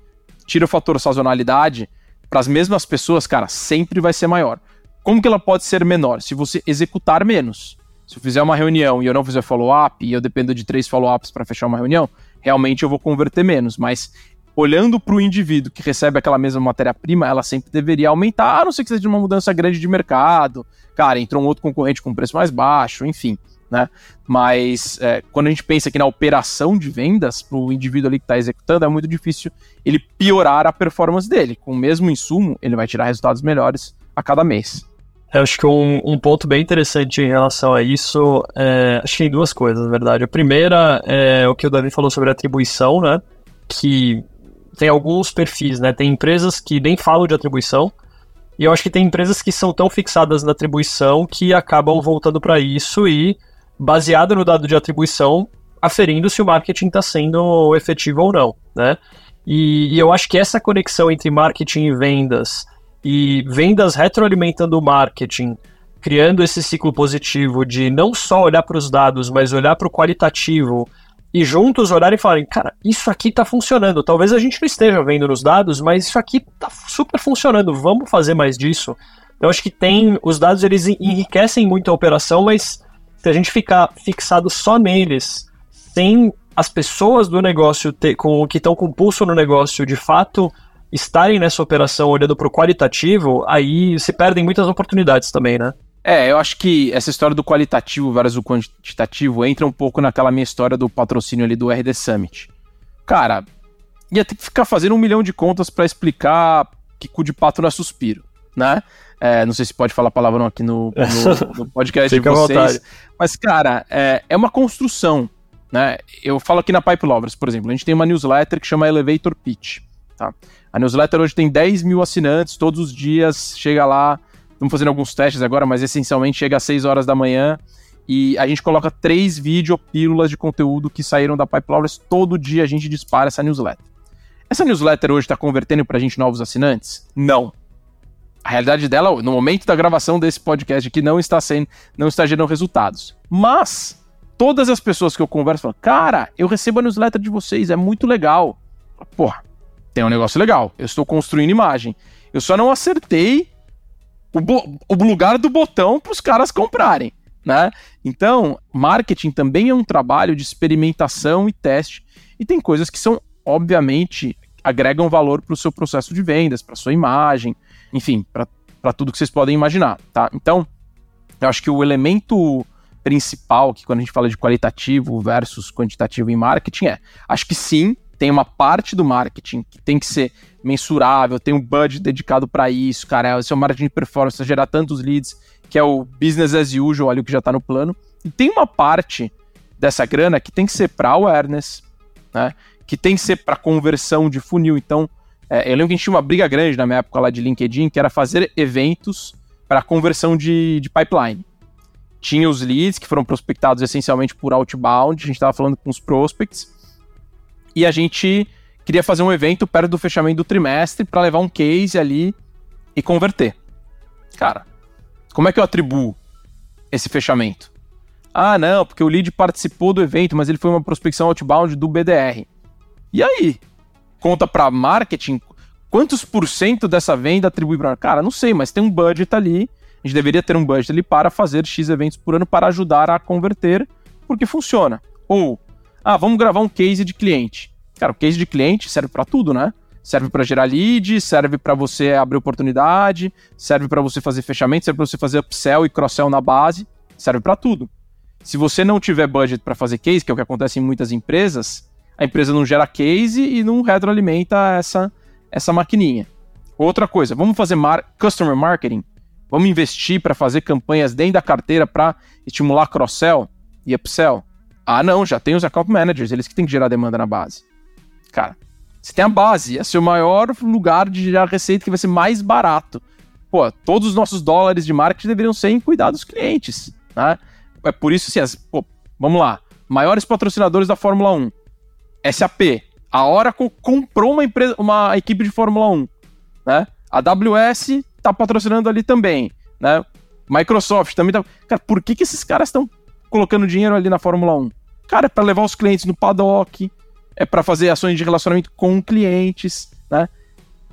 C: tira o fator sazonalidade, para as mesmas pessoas, cara, sempre vai ser maior. Como que ela pode ser menor? Se você executar menos. Se eu fizer uma reunião e eu não fizer follow-up, e eu dependo de três follow-ups para fechar uma reunião, realmente eu vou converter menos. Mas olhando para o indivíduo que recebe aquela mesma matéria-prima, ela sempre deveria aumentar, a não ser que seja uma mudança grande de mercado. Cara, entrou um outro concorrente com preço mais baixo, enfim. Né? Mas é, quando a gente pensa aqui na operação de vendas, para o indivíduo ali que está executando, é muito difícil ele piorar a performance dele. Com o mesmo insumo, ele vai tirar resultados melhores a cada mês.
B: Eu acho que um, um, ponto bem interessante em relação a isso, é, acho que tem duas coisas, na verdade. A primeira é o que o Davi falou sobre atribuição, né? Que tem alguns perfis, né? Tem empresas que nem falam de atribuição, e eu acho que tem empresas que são tão fixadas na atribuição que acabam voltando para isso e, baseado no dado de atribuição, aferindo se o marketing está sendo efetivo ou não, né? E, e eu acho que essa conexão entre marketing e vendas e vendas retroalimentando o marketing, criando esse ciclo positivo de não só olhar para os dados, mas olhar para o qualitativo e juntos olharem e falarem, cara, isso aqui está funcionando. Talvez a gente não esteja vendo nos dados, mas isso aqui está super funcionando. Vamos fazer mais disso. Eu acho que tem os dados eles enriquecem muito a operação, mas se a gente ficar fixado só neles, sem as pessoas do negócio ter, com que estão com pulso no negócio de fato estarem nessa operação olhando para o qualitativo, aí se perdem muitas oportunidades também, né?
C: É, eu acho que essa história do qualitativo versus o quantitativo entra um pouco naquela minha história do patrocínio ali do RD Summit. Cara, ia ter que ficar fazendo um milhão de contas para explicar que cu de pato não é suspiro, né? É, não sei se pode falar palavrão aqui no, no, no podcast de vocês. Mas, cara, é, é uma construção, né? Eu falo aqui na Pipe Lovers, por exemplo, a gente tem uma newsletter que chama Elevator Pitch, tá? A newsletter hoje tem 10 mil assinantes, todos os dias chega lá. Estamos fazendo alguns testes agora, mas essencialmente chega às 6 horas da manhã. E a gente coloca três vídeo pílulas de conteúdo que saíram da Pipe Lovers. Todo dia a gente dispara essa newsletter. Essa newsletter hoje está convertendo para a gente novos assinantes? Não. A realidade dela, no momento da gravação desse podcast aqui, não está sendo, não está gerando resultados. Mas todas as pessoas que eu converso falam, cara, eu recebo a newsletter de vocês, é muito legal. Porra, tem um negócio legal. Eu estou construindo imagem. Eu só não acertei o, o lugar do botão para os caras comprarem. Né? Então, marketing também é um trabalho de experimentação e teste. E tem coisas que são, obviamente, agregam valor para o seu processo de vendas, para sua imagem, enfim, para tudo que vocês podem imaginar. Tá? Então, eu acho que o elemento principal que quando a gente fala de qualitativo versus quantitativo em marketing é, acho que sim, tem uma parte do marketing que tem que ser mensurável, tem um budget dedicado para isso, cara. Esse é o marketing de performance, gerar tantos leads, que é o business as usual, ali o que já está no plano. E tem uma parte dessa grana que tem que ser para awareness, né? Que tem que ser para conversão de funil. Então, É, eu lembro que a gente tinha uma briga grande na minha época lá de LinkedIn, que era fazer eventos para conversão de, de pipeline. Tinha os leads que foram prospectados essencialmente por outbound, a gente estava falando com os prospects, e a gente queria fazer um evento perto do fechamento do trimestre para levar um case ali e converter. Cara, como é que eu atribuo esse fechamento? Ah, não, porque o lead participou do evento, mas ele foi uma prospecção outbound do BDR. E aí? Conta para marketing? Quantos por cento dessa venda atribui para. Cara, não sei, mas tem um budget ali. A gente deveria ter um budget ali para fazer X eventos por ano para ajudar a converter, porque funciona. Ou, ah, vamos gravar um case de cliente. Cara, o case de cliente serve para tudo, né? Serve para gerar lead, serve para você abrir oportunidade, serve para você fazer fechamento, serve para você fazer upsell e cross-sell na base, serve para tudo. Se você não tiver budget para fazer case, que é o que acontece em muitas empresas, a empresa não gera case e não retroalimenta essa, essa maquininha. Outra coisa, vamos fazer mar customer marketing? Vamos investir para fazer campanhas dentro da carteira para estimular cross-sell e upsell? Ah, não, já tem os account managers, eles que têm que gerar demanda na base. Cara, você tem a base, é seu maior lugar de gerar receita que vai ser mais barato. Pô, todos os nossos dólares de marketing deveriam ser em cuidar dos clientes, né? é por isso, assim, as, pô, vamos lá. Maiores patrocinadores da Fórmula 1. SAP. A Oracle comprou uma empresa, uma equipe de Fórmula 1. Né? A AWS tá patrocinando ali também. Né? Microsoft também tá. Cara, por que, que esses caras estão colocando dinheiro ali na Fórmula 1? Cara, é para levar os clientes no paddock, é para fazer ações de relacionamento com clientes, né?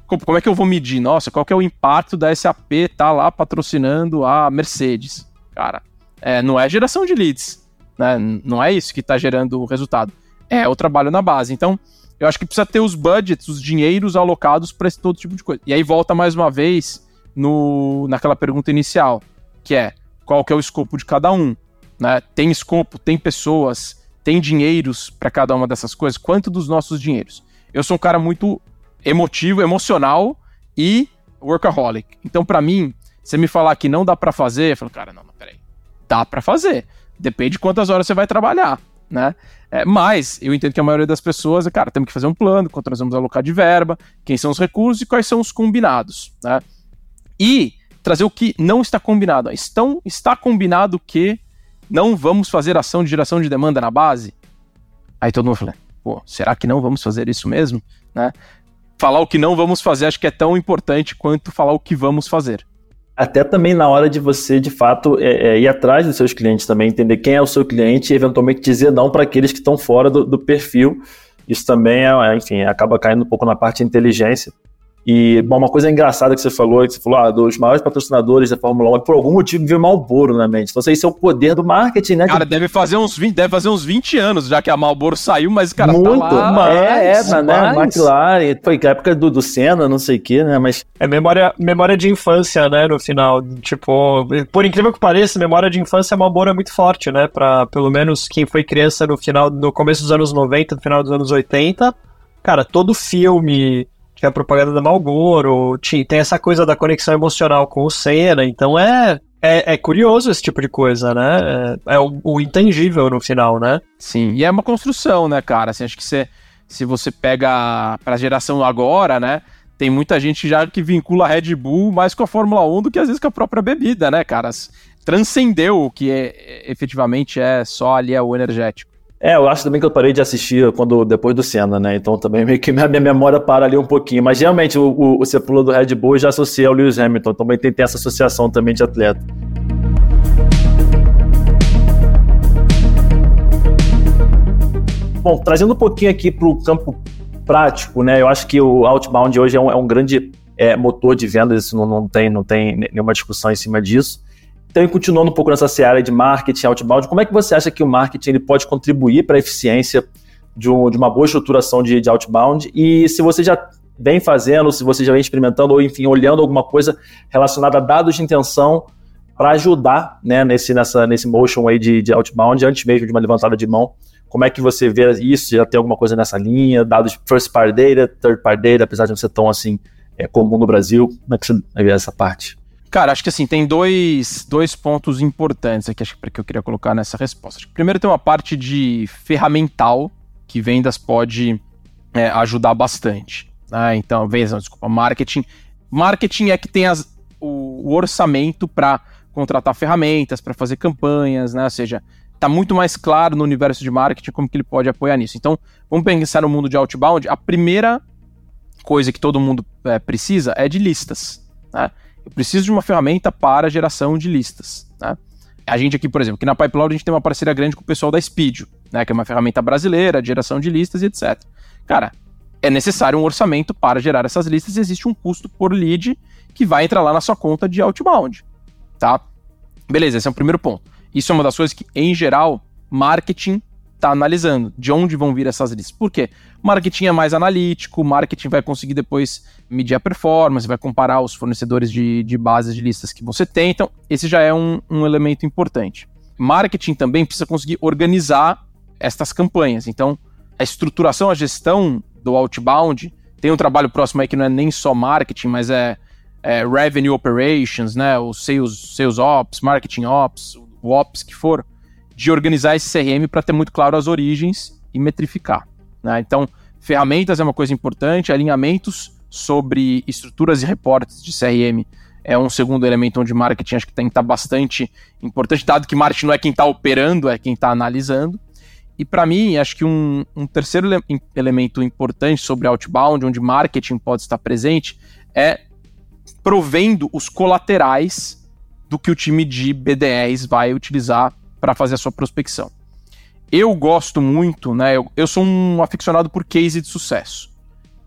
C: Como é que eu vou medir? Nossa, qual que é o impacto da SAP tá lá patrocinando a Mercedes? Cara, é, não é geração de leads. Né? Não é isso que está gerando o resultado. É o trabalho na base. Então, eu acho que precisa ter os budgets, os dinheiros alocados para esse todo tipo de coisa. E aí volta mais uma vez no, naquela pergunta inicial, que é qual que é o escopo de cada um. Né? Tem escopo, tem pessoas, tem dinheiros para cada uma dessas coisas. Quanto dos nossos dinheiros? Eu sou um cara muito emotivo, emocional e workaholic. Então, para mim, você me falar que não dá para fazer, eu falo, cara, não, não, peraí dá para fazer. Depende de quantas horas você vai trabalhar, né? É, mas eu entendo que a maioria das pessoas, cara, temos que fazer um plano, quanto nós vamos alocar de verba, quem são os recursos e quais são os combinados, né? E trazer o que não está combinado. Estão, está combinado que não vamos fazer ação de geração de demanda na base? Aí todo mundo fala, pô, será que não vamos fazer isso mesmo? Né? Falar o que não vamos fazer acho que é tão importante quanto falar o que vamos fazer
A: até também na hora de você, de fato, é, é, ir atrás dos seus clientes também, entender quem é o seu cliente e eventualmente dizer não para aqueles que estão fora do, do perfil. Isso também, é, enfim, acaba caindo um pouco na parte de inteligência. E, bom, uma coisa engraçada que você falou, que você falou, ah, dos maiores patrocinadores da Fórmula 1, por algum motivo veio Malboro na mente. Então, isso é o poder do marketing, né?
C: Cara, deve fazer uns 20, deve fazer uns 20 anos já que a Malboro saiu, mas, cara,
A: Muito, tá lá. É, é, né? McLaren, foi a época do, do Senna, não sei o quê, né? Mas...
B: É memória, memória de infância, né, no final. Tipo, por incrível que pareça, memória de infância, a Malboro é muito forte, né? Pra, pelo menos, quem foi criança no final, no começo dos anos 90, no final dos anos 80, cara, todo filme que é a propaganda da Marlboro, tem essa coisa da conexão emocional com o Senna, então é, é, é curioso esse tipo de coisa, né? É, é o, o, intangível no final, né?
C: Sim, e é uma construção, né, cara? Assim, acho que você, se você pega pra geração agora, né? Tem muita gente já que vincula a Red Bull mais com a Fórmula 1 do que às vezes com a própria bebida, né, cara? Transcendeu o que é, efetivamente é só ali é o energético.
A: É, eu acho também que eu parei de assistir quando depois do Senna, né? Então também meio que minha, minha memória para ali um pouquinho. Mas realmente o, o, pulou do Red Bull já associei ao Lewis Hamilton. Também tem, tem essa associação também de atleta. Bom, trazendo um pouquinho aqui para o campo prático, né? Eu acho que o outbound hoje é um, é um grande é, motor de vendas, isso não, não, tem, não tem nenhuma discussão em cima disso. Então, continuando um pouco nessa seara de marketing, outbound, como é que você acha que o marketing ele pode contribuir para a eficiência de, um, de, uma boa estruturação de, de outbound? E se você já vem fazendo, se você já vem experimentando, ou enfim, olhando alguma coisa relacionada a dados de intenção para ajudar né, nesse, nessa, nesse motion aí de, de outbound, antes mesmo de uma levantada de mão, como é que você vê isso? Já tem alguma coisa nessa linha? Dados first party data, third party data, apesar de não ser tão assim é, comum no Brasil, como é que você vê essa parte?
C: Cara, acho que assim, tem dois, dois pontos importantes aqui acho que eu queria colocar nessa resposta. Primeiro tem uma parte de ferramental que vendas pode é, ajudar bastante. Né? Então, vendas, desculpa, marketing. Marketing é que tem as, o, o orçamento para contratar ferramentas, para fazer campanhas, né? Ou seja, está muito mais claro no universo de marketing como que ele pode apoiar nisso. Então, vamos pensar no mundo de outbound. A primeira coisa que todo mundo é, precisa é de listas. Né? Eu preciso de uma ferramenta para geração de listas. Né? A gente aqui, por exemplo, aqui na Pipeline a gente tem uma parceria grande com o pessoal da Speed, né, que é uma ferramenta brasileira de geração de listas e etc. Cara, é necessário um orçamento para gerar essas listas e existe um custo por lead que vai entrar lá na sua conta de outbound, tá? Beleza, esse é o primeiro ponto. Isso é uma das coisas que, em geral, marketing está analisando de onde vão vir essas listas. Por quê? Marketing é mais analítico, marketing vai conseguir depois medir a performance, vai comparar os fornecedores de, de bases de listas que você tem. Então, esse já é um, um elemento importante. Marketing também precisa conseguir organizar estas campanhas. Então, a estruturação, a gestão do outbound tem um trabalho próximo aí que não é nem só marketing, mas é, é revenue operations, né? O sales, sales ops, marketing ops, o ops que for, de organizar esse CRM para ter muito claro as origens e metrificar. Né? Então, ferramentas é uma coisa importante, alinhamentos sobre estruturas e reportes de CRM é um segundo elemento onde marketing acho que tem que estar bastante importante, dado que marketing não é quem está operando, é quem está analisando. E para mim, acho que um, um terceiro ele elemento importante sobre outbound, onde marketing pode estar presente, é provendo os colaterais do que o time de BDRs vai utilizar para fazer a sua prospecção. Eu gosto muito, né? Eu, eu sou um aficionado por case de sucesso.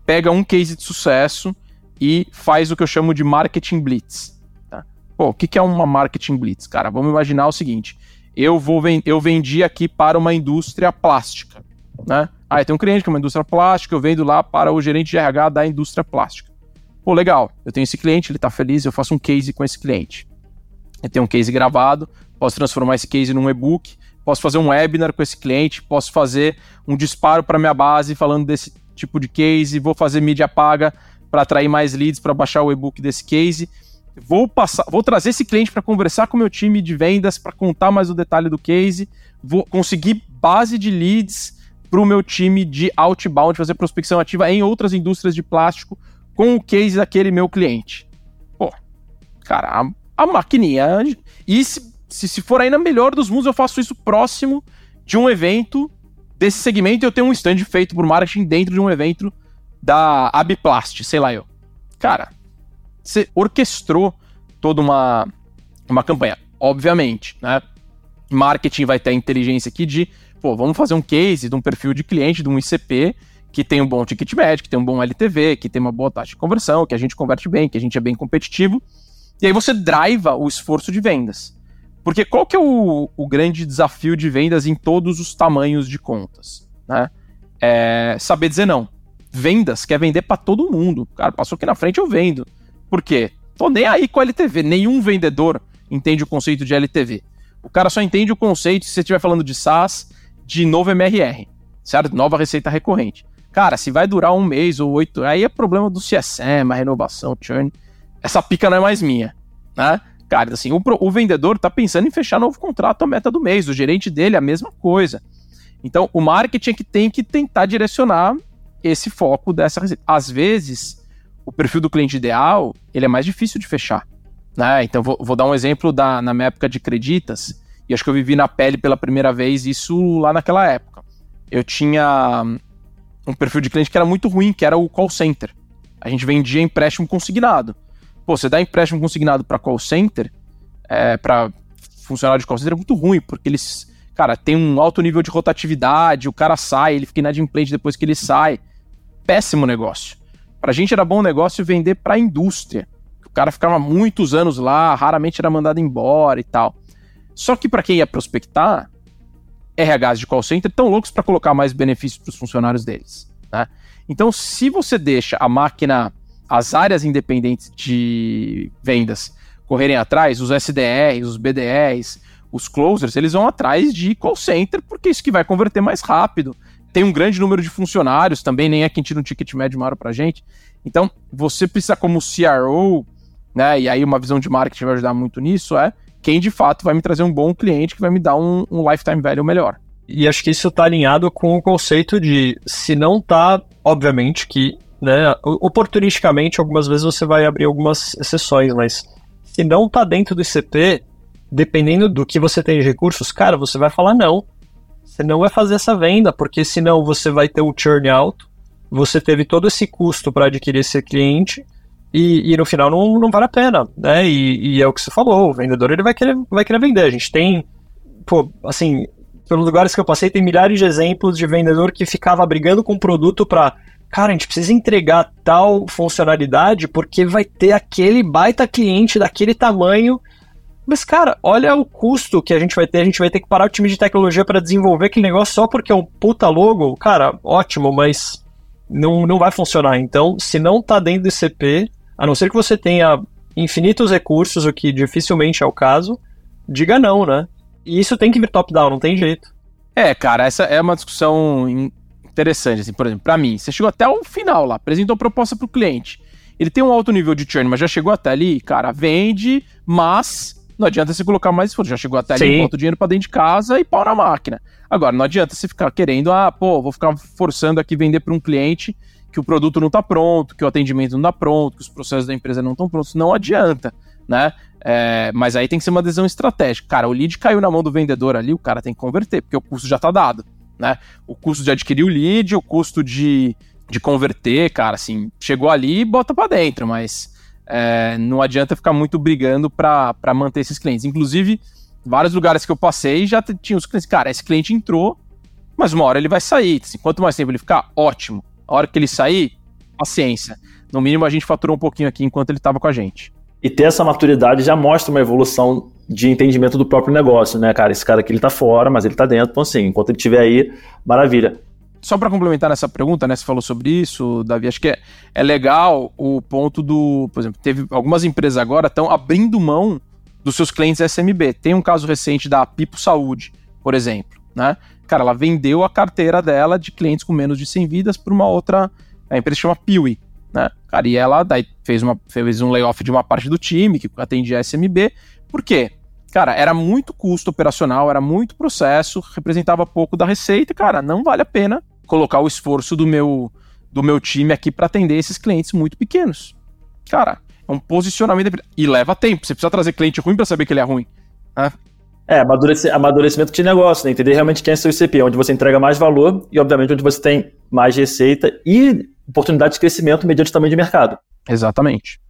C: Pega um case de sucesso e faz o que eu chamo de marketing blitz. Tá? Pô, o que, que é uma marketing blitz? Cara, vamos imaginar o seguinte: eu vou eu vendi aqui para uma indústria plástica, né? Ah, tem um cliente que é uma indústria plástica, eu vendo lá para o gerente de RH da indústria plástica. Pô, legal, eu tenho esse cliente, ele está feliz, eu faço um case com esse cliente. Eu tenho um case gravado, posso transformar esse case num e-book, posso fazer um webinar com esse cliente, posso fazer um disparo para minha base falando desse tipo de case, vou fazer mídia paga para atrair mais leads para baixar o e-book desse case. Vou passar, vou trazer esse cliente para conversar com o meu time de vendas para contar mais o detalhe do case, vou conseguir base de leads para o meu time de outbound fazer prospecção ativa em outras indústrias de plástico com o case daquele meu cliente. Pô, cara, a, a maquininha. E se, se, se for aí na melhor dos mundos, eu faço isso próximo de um evento desse segmento eu tenho um stand feito por marketing dentro de um evento da Abiplast, sei lá eu. Cara, você orquestrou toda uma, uma campanha. Obviamente, né? Marketing vai ter a inteligência aqui de, pô, vamos fazer um case de um perfil de cliente, de um ICP, que tem um bom ticket médio, que tem um bom LTV, que tem uma boa taxa de conversão, que a gente converte bem, que a gente é bem competitivo. E aí você driva o esforço de vendas. Porque qual que é o, o grande desafio de vendas em todos os tamanhos de contas? Né? É saber dizer não vendas quer vender para todo mundo. Cara, passou aqui na frente, eu vendo. Por quê? Tô nem aí com LTV. Nenhum vendedor entende o conceito de LTV. O cara só entende o conceito, se você estiver falando de SaaS, de novo MRR, certo? Nova receita recorrente. Cara, se vai durar um mês ou oito, aí é problema do CSM, a renovação, churn. Essa pica não é mais minha, né? Cara, assim, o, o vendedor tá pensando em fechar novo contrato a meta do mês, o gerente dele a mesma coisa. Então, o marketing é que tem que tentar direcionar esse foco dessa receita. Às vezes, o perfil do cliente ideal, ele é mais difícil de fechar. Né? Então, vou, vou, dar um exemplo da, na minha época de creditas, e acho que eu vivi na pele pela primeira vez isso lá naquela época. Eu tinha um perfil de cliente que era muito ruim, que era o call center. A gente vendia empréstimo consignado. Pô, você dá empréstimo consignado para call center, é, para funcionário de call center é muito ruim, porque eles, cara, tem um alto nível de rotatividade, o cara sai, ele fica inadimplente depois que ele sai péssimo negócio. Pra gente era bom negócio vender pra indústria. O cara ficava muitos anos lá, raramente era mandado embora e tal. Só que para quem ia prospectar, RHs de call center estão loucos para colocar mais benefícios para os funcionários deles. Né? Então, se você deixa a máquina, as áreas independentes de vendas correrem atrás, os SDRs, os BDRs, os closers, eles vão atrás de call center, porque isso que vai converter mais rápido, tem um grande número de funcionários também, nem é quem tira um ticket médio maior pra gente. Então, você precisa, como CRO, né? E aí uma visão de marketing vai ajudar muito nisso, é quem de fato vai me trazer um bom cliente que vai me dar um, um lifetime value melhor.
B: E acho que isso está alinhado com o conceito de se não tá, obviamente que né? Oportunisticamente, algumas vezes você vai abrir algumas exceções, mas se não tá dentro do ICP, dependendo do que você tem de recursos, cara, você vai falar não. Você não vai fazer essa venda, porque senão você vai ter um churn alto, você teve todo esse custo para adquirir esse cliente, e, e, no final não, não vale a pena, né? E, e, é o que você falou, o vendedor ele vai querer, vai querer vender. A gente tem, pô, assim, pelos lugares que eu passei, tem milhares de exemplos de vendedor que ficava brigando com o produto para cara, a gente precisa entregar tal funcionalidade porque vai ter aquele baita cliente daquele tamanho. Mas, cara, olha o custo que a gente vai ter. A gente vai ter que parar o time de tecnologia para desenvolver aquele negócio só porque é um puta logo. Cara, ótimo, mas não, não vai funcionar. Então, se não tá dentro do ICP, a não ser que você tenha infinitos recursos, o que dificilmente é o caso, diga não, né? E isso tem que vir top-down, não tem jeito.
C: É, cara, essa é uma discussão interessante, assim, por exemplo, para mim, você chegou até o final lá, apresentou a proposta pro cliente. Ele tem um alto nível de churn, mas já chegou até ali, cara, vende, mas não adianta você colocar mais esforço. Já chegou até ali, bota o dinheiro pra dentro de casa e pau na máquina. Agora, não adianta você ficar querendo, ah, pô, vou ficar forçando aqui vender para um cliente que o produto não está pronto, que o atendimento não está pronto, que os processos da empresa não estão prontos, não adianta, né? É, mas aí tem que ser uma adesão estratégica. Cara, o lead caiu na mão do vendedor ali, o cara tem que converter, porque o custo já está dado, né? O custo de adquirir o lead, o custo de, de converter, cara, assim, chegou ali e bota para dentro, mas é, não adianta ficar muito brigando para manter esses clientes. Inclusive, vários lugares que eu passei já tinha os clientes, cara, esse cliente entrou, mas uma hora ele vai sair. Assim, quanto mais tempo ele ficar, ótimo. A hora que ele sair, paciência. No mínimo a gente faturou um pouquinho aqui enquanto ele estava com a gente.
A: E ter essa maturidade já mostra uma evolução de entendimento do próprio negócio, né, cara? Esse cara aqui ele tá fora, mas ele tá dentro, então assim, enquanto ele estiver aí, maravilha.
C: Só para complementar nessa pergunta, né, você falou sobre isso, Davi, acho que é, é legal o ponto do, por exemplo, teve algumas empresas agora estão abrindo mão dos seus clientes SMB. Tem um caso recente da Pipo Saúde, por exemplo, né? Cara, ela vendeu a carteira dela de clientes com menos de 100 vidas para uma outra. A empresa chama Piwi, né? Cara, e ela daí fez, uma, fez um layoff de uma parte do time que atendia a SMB. Por quê? Cara, era muito custo operacional, era muito processo, representava pouco da receita. Cara, não vale a pena colocar o esforço do meu, do meu time aqui para atender esses clientes muito pequenos. Cara, é um posicionamento. E leva tempo. Você precisa trazer cliente ruim para saber que ele é ruim. Né?
A: É, amadurecimento de negócio, né? Entender realmente quem é seu ICP, onde você entrega mais valor e, obviamente, onde você tem mais receita e oportunidade de crescimento mediante tamanho de mercado.
C: Exatamente.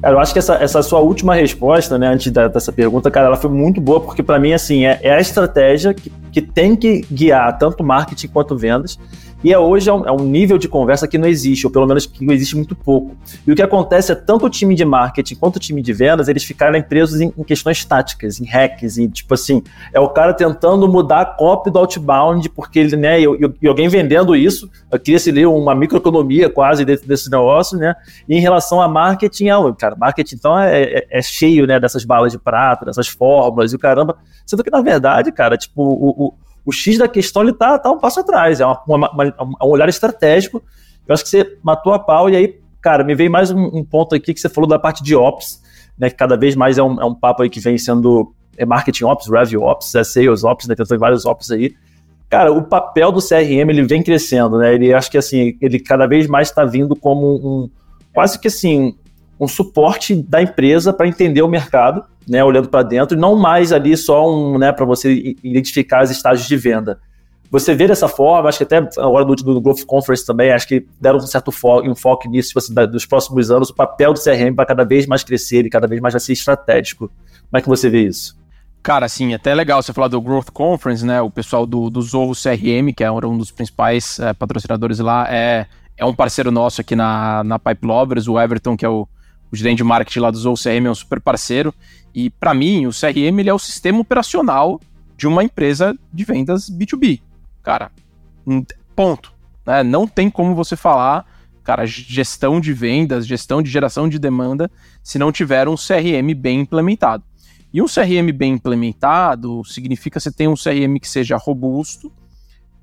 A: Cara, eu acho que essa, essa sua última resposta, né, antes da, dessa pergunta, cara, ela foi muito boa, porque para mim, assim, é, é, a estratégia que, que tem que guiar tanto marketing quanto vendas. E é hoje é um, é um, nível de conversa que não existe, ou pelo menos que existe muito pouco. E o que acontece é tanto o time de marketing quanto o time de vendas, eles ficarem presos em, em questões táticas, em hacks, e tipo assim, é o cara tentando mudar a copy do outbound, porque ele, né, e, e alguém vendendo isso, queria se ler uma microeconomia quase desse, desse negócio, né? E em relação a marketing, é, cara, marketing então é, é, é, cheio, né, dessas balas de prata, dessas fórmulas e o caramba. Sendo que, na verdade, cara, tipo, o, o o X da questão ele tá, tá um passo atrás, é uma, uma, uma, um olhar estratégico. Eu acho que você matou a pau, e aí, cara, me veio mais um, um, ponto aqui que você falou da parte de Ops, né? Que cada vez mais é um, é um papo aí que vem sendo é marketing Ops, Review Ops, é Sales Ops, né? Tem vários Ops aí. Cara, o papel do CRM ele vem crescendo, né? Ele acho que assim, ele cada vez mais está vindo como um quase que assim um suporte da empresa para entender o mercado, né, olhando para dentro, e não mais ali só um, né, para você identificar os estágios de venda. Você vê dessa forma, acho que até agora do, do Growth Conference também, acho que deram um certo um foco nisso, tipo assim, dos próximos anos, o papel do CRM vai cada vez mais crescer e cada vez mais vai ser estratégico. Como é que você vê isso?
C: Cara, assim, até legal você falar do Growth Conference, né? O pessoal do, do Zorro CRM, que é um dos principais é, patrocinadores lá, é, é um parceiro nosso aqui na, na Pipe Lovers, o Everton, que é o, o gerente de marketing lá do Zou CRM é um super parceiro. E para mim, o CRM ele é o sistema operacional de uma empresa de vendas B2B. Cara, ponto. Né? Não tem como você falar, cara, gestão de vendas, gestão de geração de demanda, se não tiver um CRM bem implementado. E um CRM bem implementado significa você ter um CRM que seja robusto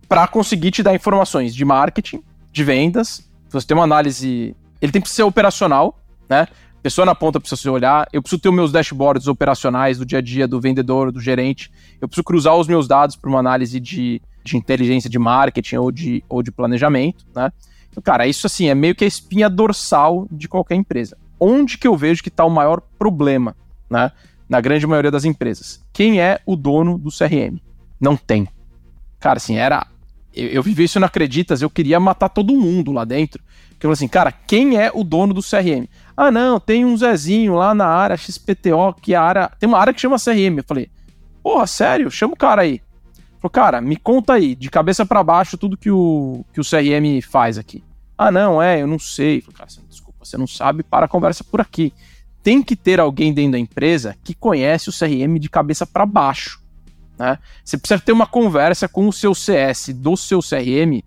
C: para conseguir te dar informações de marketing, de vendas. Você tem uma análise, ele tem que ser operacional, né? pessoa na ponta precisa se olhar, eu preciso ter os meus dashboards operacionais do dia a dia do vendedor, do gerente, eu preciso cruzar os meus dados para uma análise de, de inteligência de marketing ou de, ou de planejamento, né? Então, cara, isso assim é meio que a espinha dorsal de qualquer empresa. Onde que eu vejo que está o maior problema, né? Na grande maioria das empresas. Quem é o dono do CRM? Não tem. Cara, assim, era. Eu, eu vivi isso no Acreditas, eu queria matar todo mundo lá dentro. Porque eu falei assim, cara, quem é o dono do CRM? Ah, não, tem um Zezinho lá na área XPTO, que é a área. Tem uma área que chama CRM. Eu falei, porra, sério? Chama o cara aí. Falei, cara, me conta aí, de cabeça para baixo, tudo que o, que o CRM faz aqui. Ah, não, é, eu não sei. Falei, cara, desculpa, você não sabe, para a conversa por aqui. Tem que ter alguém dentro da empresa que conhece o CRM de cabeça para baixo. Né? Você precisa ter uma conversa com o seu CS do seu CRM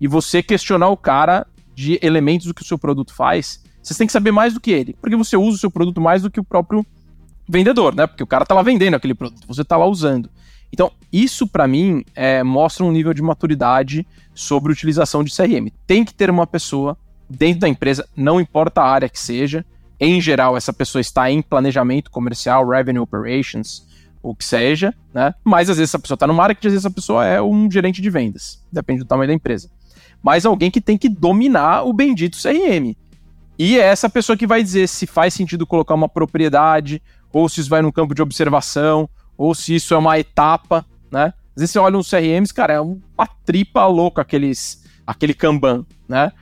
C: e você questionar o cara de elementos do que o seu produto faz, você tem que saber mais do que ele, porque você usa o seu produto mais do que o próprio vendedor, né? Porque o cara tá lá vendendo aquele produto, você tá lá usando. Então, isso para mim é, mostra um nível de maturidade sobre utilização de CRM. Tem que ter uma pessoa dentro da empresa, não importa a área que seja. Em geral, essa pessoa está em planejamento comercial, revenue operations, o que seja, né? Mas às vezes essa pessoa está no marketing, às vezes essa pessoa é um gerente de vendas, depende do tamanho da empresa mas alguém que tem que dominar o bendito CRM. E é essa pessoa que vai dizer se faz sentido colocar uma propriedade, ou se isso vai num campo de observação, ou se isso é uma etapa, né? Às vezes você olha uns CRMs, cara, é uma tripa louca aqueles, aquele Kanban, né?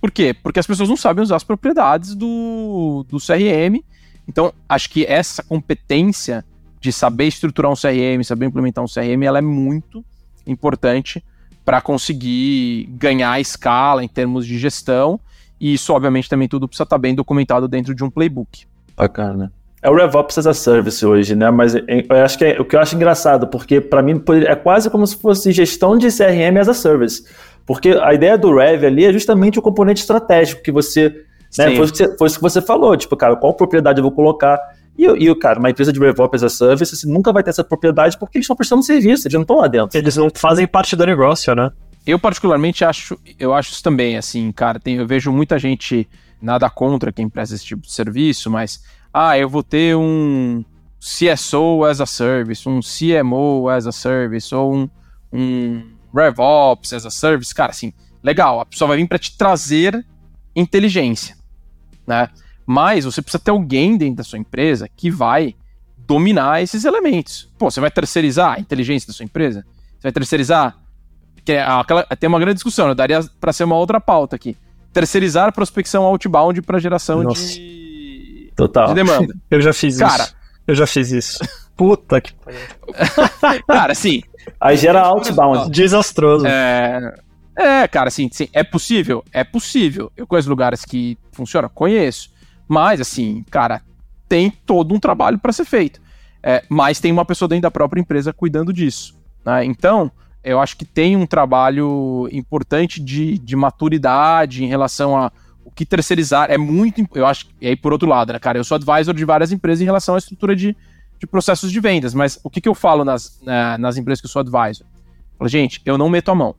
C: Por quê? Porque as pessoas não sabem usar as propriedades do, do CRM. Então, acho que essa competência de saber estruturar um CRM, saber implementar um CRM, ela é muito importante para conseguir ganhar escala em termos de gestão. E isso, obviamente, também tudo precisa estar tá bem documentado dentro de um playbook.
A: Bacana. É o RevOps as a Service hoje, né? Mas eu acho que é, o que eu acho engraçado, porque para mim é quase como se fosse gestão de CRM as a Service. Porque a ideia do Rev ali é justamente o componente estratégico que você. Né, foi, foi isso que você falou, tipo, cara, qual propriedade eu vou colocar? E, e cara, uma empresa de RevOps as a Service você nunca vai ter essa propriedade porque eles estão prestando serviço, eles não estão lá dentro.
B: Eles não fazem parte do negócio, né?
C: Eu particularmente acho, eu acho isso também, assim, cara, tem, eu vejo muita gente nada contra quem presta esse tipo de serviço, mas ah, eu vou ter um CSO as a service, um CMO as a service, ou um, um RevOps as a service, cara, assim, legal, a pessoa vai vir para te trazer inteligência, né? Mas você precisa ter alguém dentro da sua empresa que vai dominar esses elementos. Pô, você vai terceirizar a inteligência da sua empresa? Você vai terceirizar. Que é aquela, tem uma grande discussão, eu daria para ser uma outra pauta aqui. Terceirizar a prospecção outbound para geração Nossa. de,
B: Total.
C: de demanda.
B: Eu já fiz Cara, isso. Eu já fiz isso. Puta que
C: Cara, assim.
A: Aí gera outbound.
B: Desastroso.
C: É, é, cara, assim, sim, é possível? É possível. Eu conheço lugares que funciona? Conheço. Mas, assim, cara, tem todo um trabalho para ser feito. É, mas tem uma pessoa dentro da própria empresa cuidando disso. Né? Então, eu acho que tem um trabalho importante de, de maturidade em relação a o que terceirizar. É muito. Eu acho. E aí, por outro lado, né, cara, eu sou advisor de várias empresas em relação à estrutura de, de processos de vendas. Mas o que, que eu falo nas, né, nas empresas que eu sou advisor? Eu falo, gente, eu não meto a mão.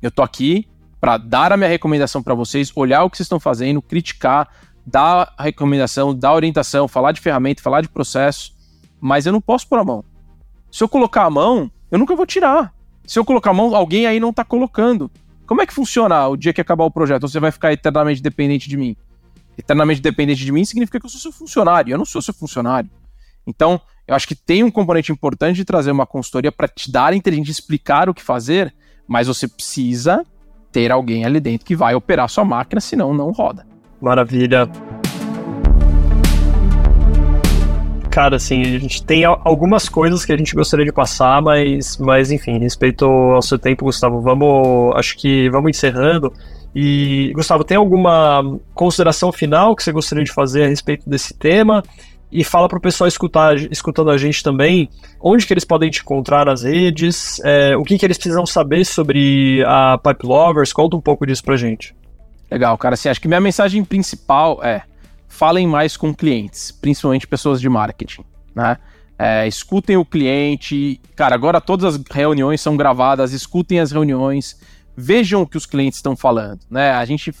C: Eu tô aqui para dar a minha recomendação para vocês, olhar o que vocês estão fazendo, criticar, dar recomendação, dar orientação, falar de ferramenta, falar de processo, mas eu não posso pôr a mão. Se eu colocar a mão, eu nunca vou tirar. Se eu colocar a mão, alguém aí não está colocando. Como é que funciona o dia que acabar o projeto? Você vai ficar eternamente dependente de mim? Eternamente dependente de mim significa que eu sou seu funcionário. Eu não sou seu funcionário. Então, eu acho que tem um componente importante de trazer uma consultoria para te dar inteligência, explicar o que fazer, mas você precisa ter alguém ali dentro que vai operar sua máquina, senão não roda.
B: Maravilha. Cara, assim, a gente tem algumas coisas que a gente gostaria de passar, mas, mas enfim, respeito ao seu tempo, Gustavo, vamos, acho que vamos encerrando. E, Gustavo, tem alguma consideração final que você gostaria de fazer a respeito desse tema? E fala para o pessoal escutar, escutando a gente também, onde que eles podem te encontrar nas redes, é, o que, que eles precisam saber sobre a Pipe Lovers, conta um pouco disso pra gente.
C: Legal, cara. Assim, acho que minha mensagem principal é falem mais com clientes, principalmente pessoas de marketing, né? É, escutem o cliente. Cara, agora todas as reuniões são gravadas, escutem as reuniões, vejam o que os clientes estão falando, né? A gente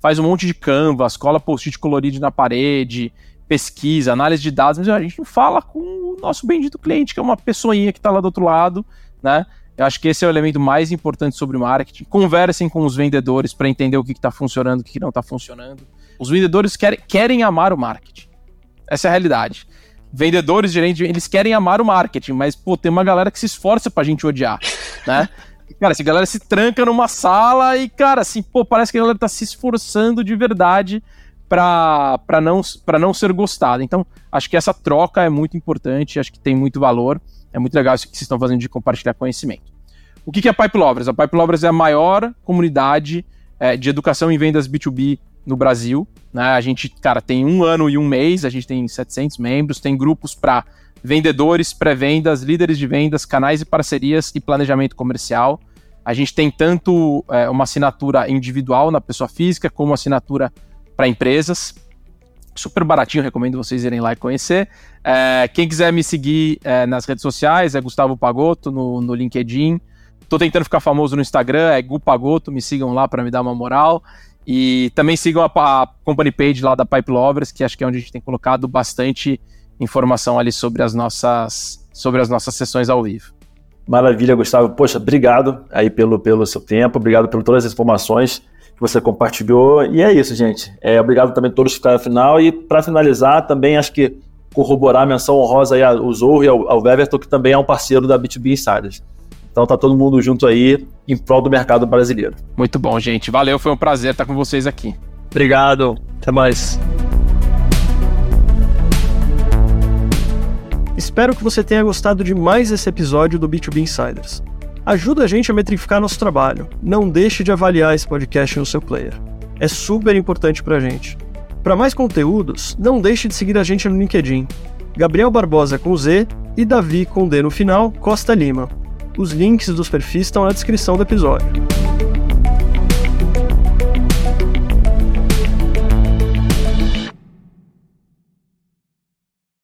C: faz um monte de canvas, cola post-it colorido na parede, pesquisa, análise de dados, mas a gente não fala com o nosso bendito cliente, que é uma pessoinha que está lá do outro lado, né? Eu acho que esse é o elemento mais importante sobre marketing. Conversem com os vendedores para entender o que está funcionando, o que, que não está funcionando. Os vendedores querem, querem amar o marketing. Essa é a realidade. Vendedores, gerentes, eles querem amar o marketing, mas, pô, tem uma galera que se esforça pra gente odiar, né? Cara, essa galera se tranca numa sala e, cara, assim, pô, parece que a galera tá se esforçando de verdade para não, pra não ser gostada. Então, acho que essa troca é muito importante, acho que tem muito valor. É muito legal isso que vocês estão fazendo de compartilhar conhecimento. O que é a Pipe Lovers? A Pipe Lovers é a maior comunidade é, de educação em vendas B2B no Brasil. Né? A gente, cara, tem um ano e um mês, a gente tem 700 membros, tem grupos para vendedores, pré-vendas, líderes de vendas, canais e parcerias e planejamento comercial. A gente tem tanto é, uma assinatura individual na pessoa física, como assinatura para empresas super baratinho, recomendo vocês irem lá e conhecer. É, quem quiser me seguir é, nas redes sociais é Gustavo Pagotto no, no LinkedIn. Tô tentando ficar famoso no Instagram, é Gu Pagotto, me sigam lá para me dar uma moral. E também sigam a, a, company page lá da Pipe Lovers, que acho que é onde a gente tem colocado bastante informação ali sobre as nossas, sobre as nossas sessões ao vivo.
A: Maravilha, Gustavo. Poxa, obrigado aí pelo, pelo seu tempo, obrigado por todas as informações que você compartilhou. E é isso, gente. É, obrigado também a todos que ficaram no final. E para finalizar, também acho que corroborar a menção honrosa aí ao Zorro e ao, ao que também é um parceiro da B2B Insiders. Então tá todo mundo junto aí em prol do mercado brasileiro.
C: Muito bom, gente. Valeu, foi um prazer estar com vocês aqui.
B: Obrigado. Até mais. Espero que você tenha gostado de mais esse episódio do B2B Insiders. Ajuda a gente a metrificar nosso trabalho. Não deixe de avaliar esse podcast no seu player. É super importante pra gente. Para mais conteúdos, não deixe de seguir a gente no LinkedIn. Gabriel Barbosa com Z e Davi com D no final, Costa Lima. Os links dos perfis estão na descrição do episódio.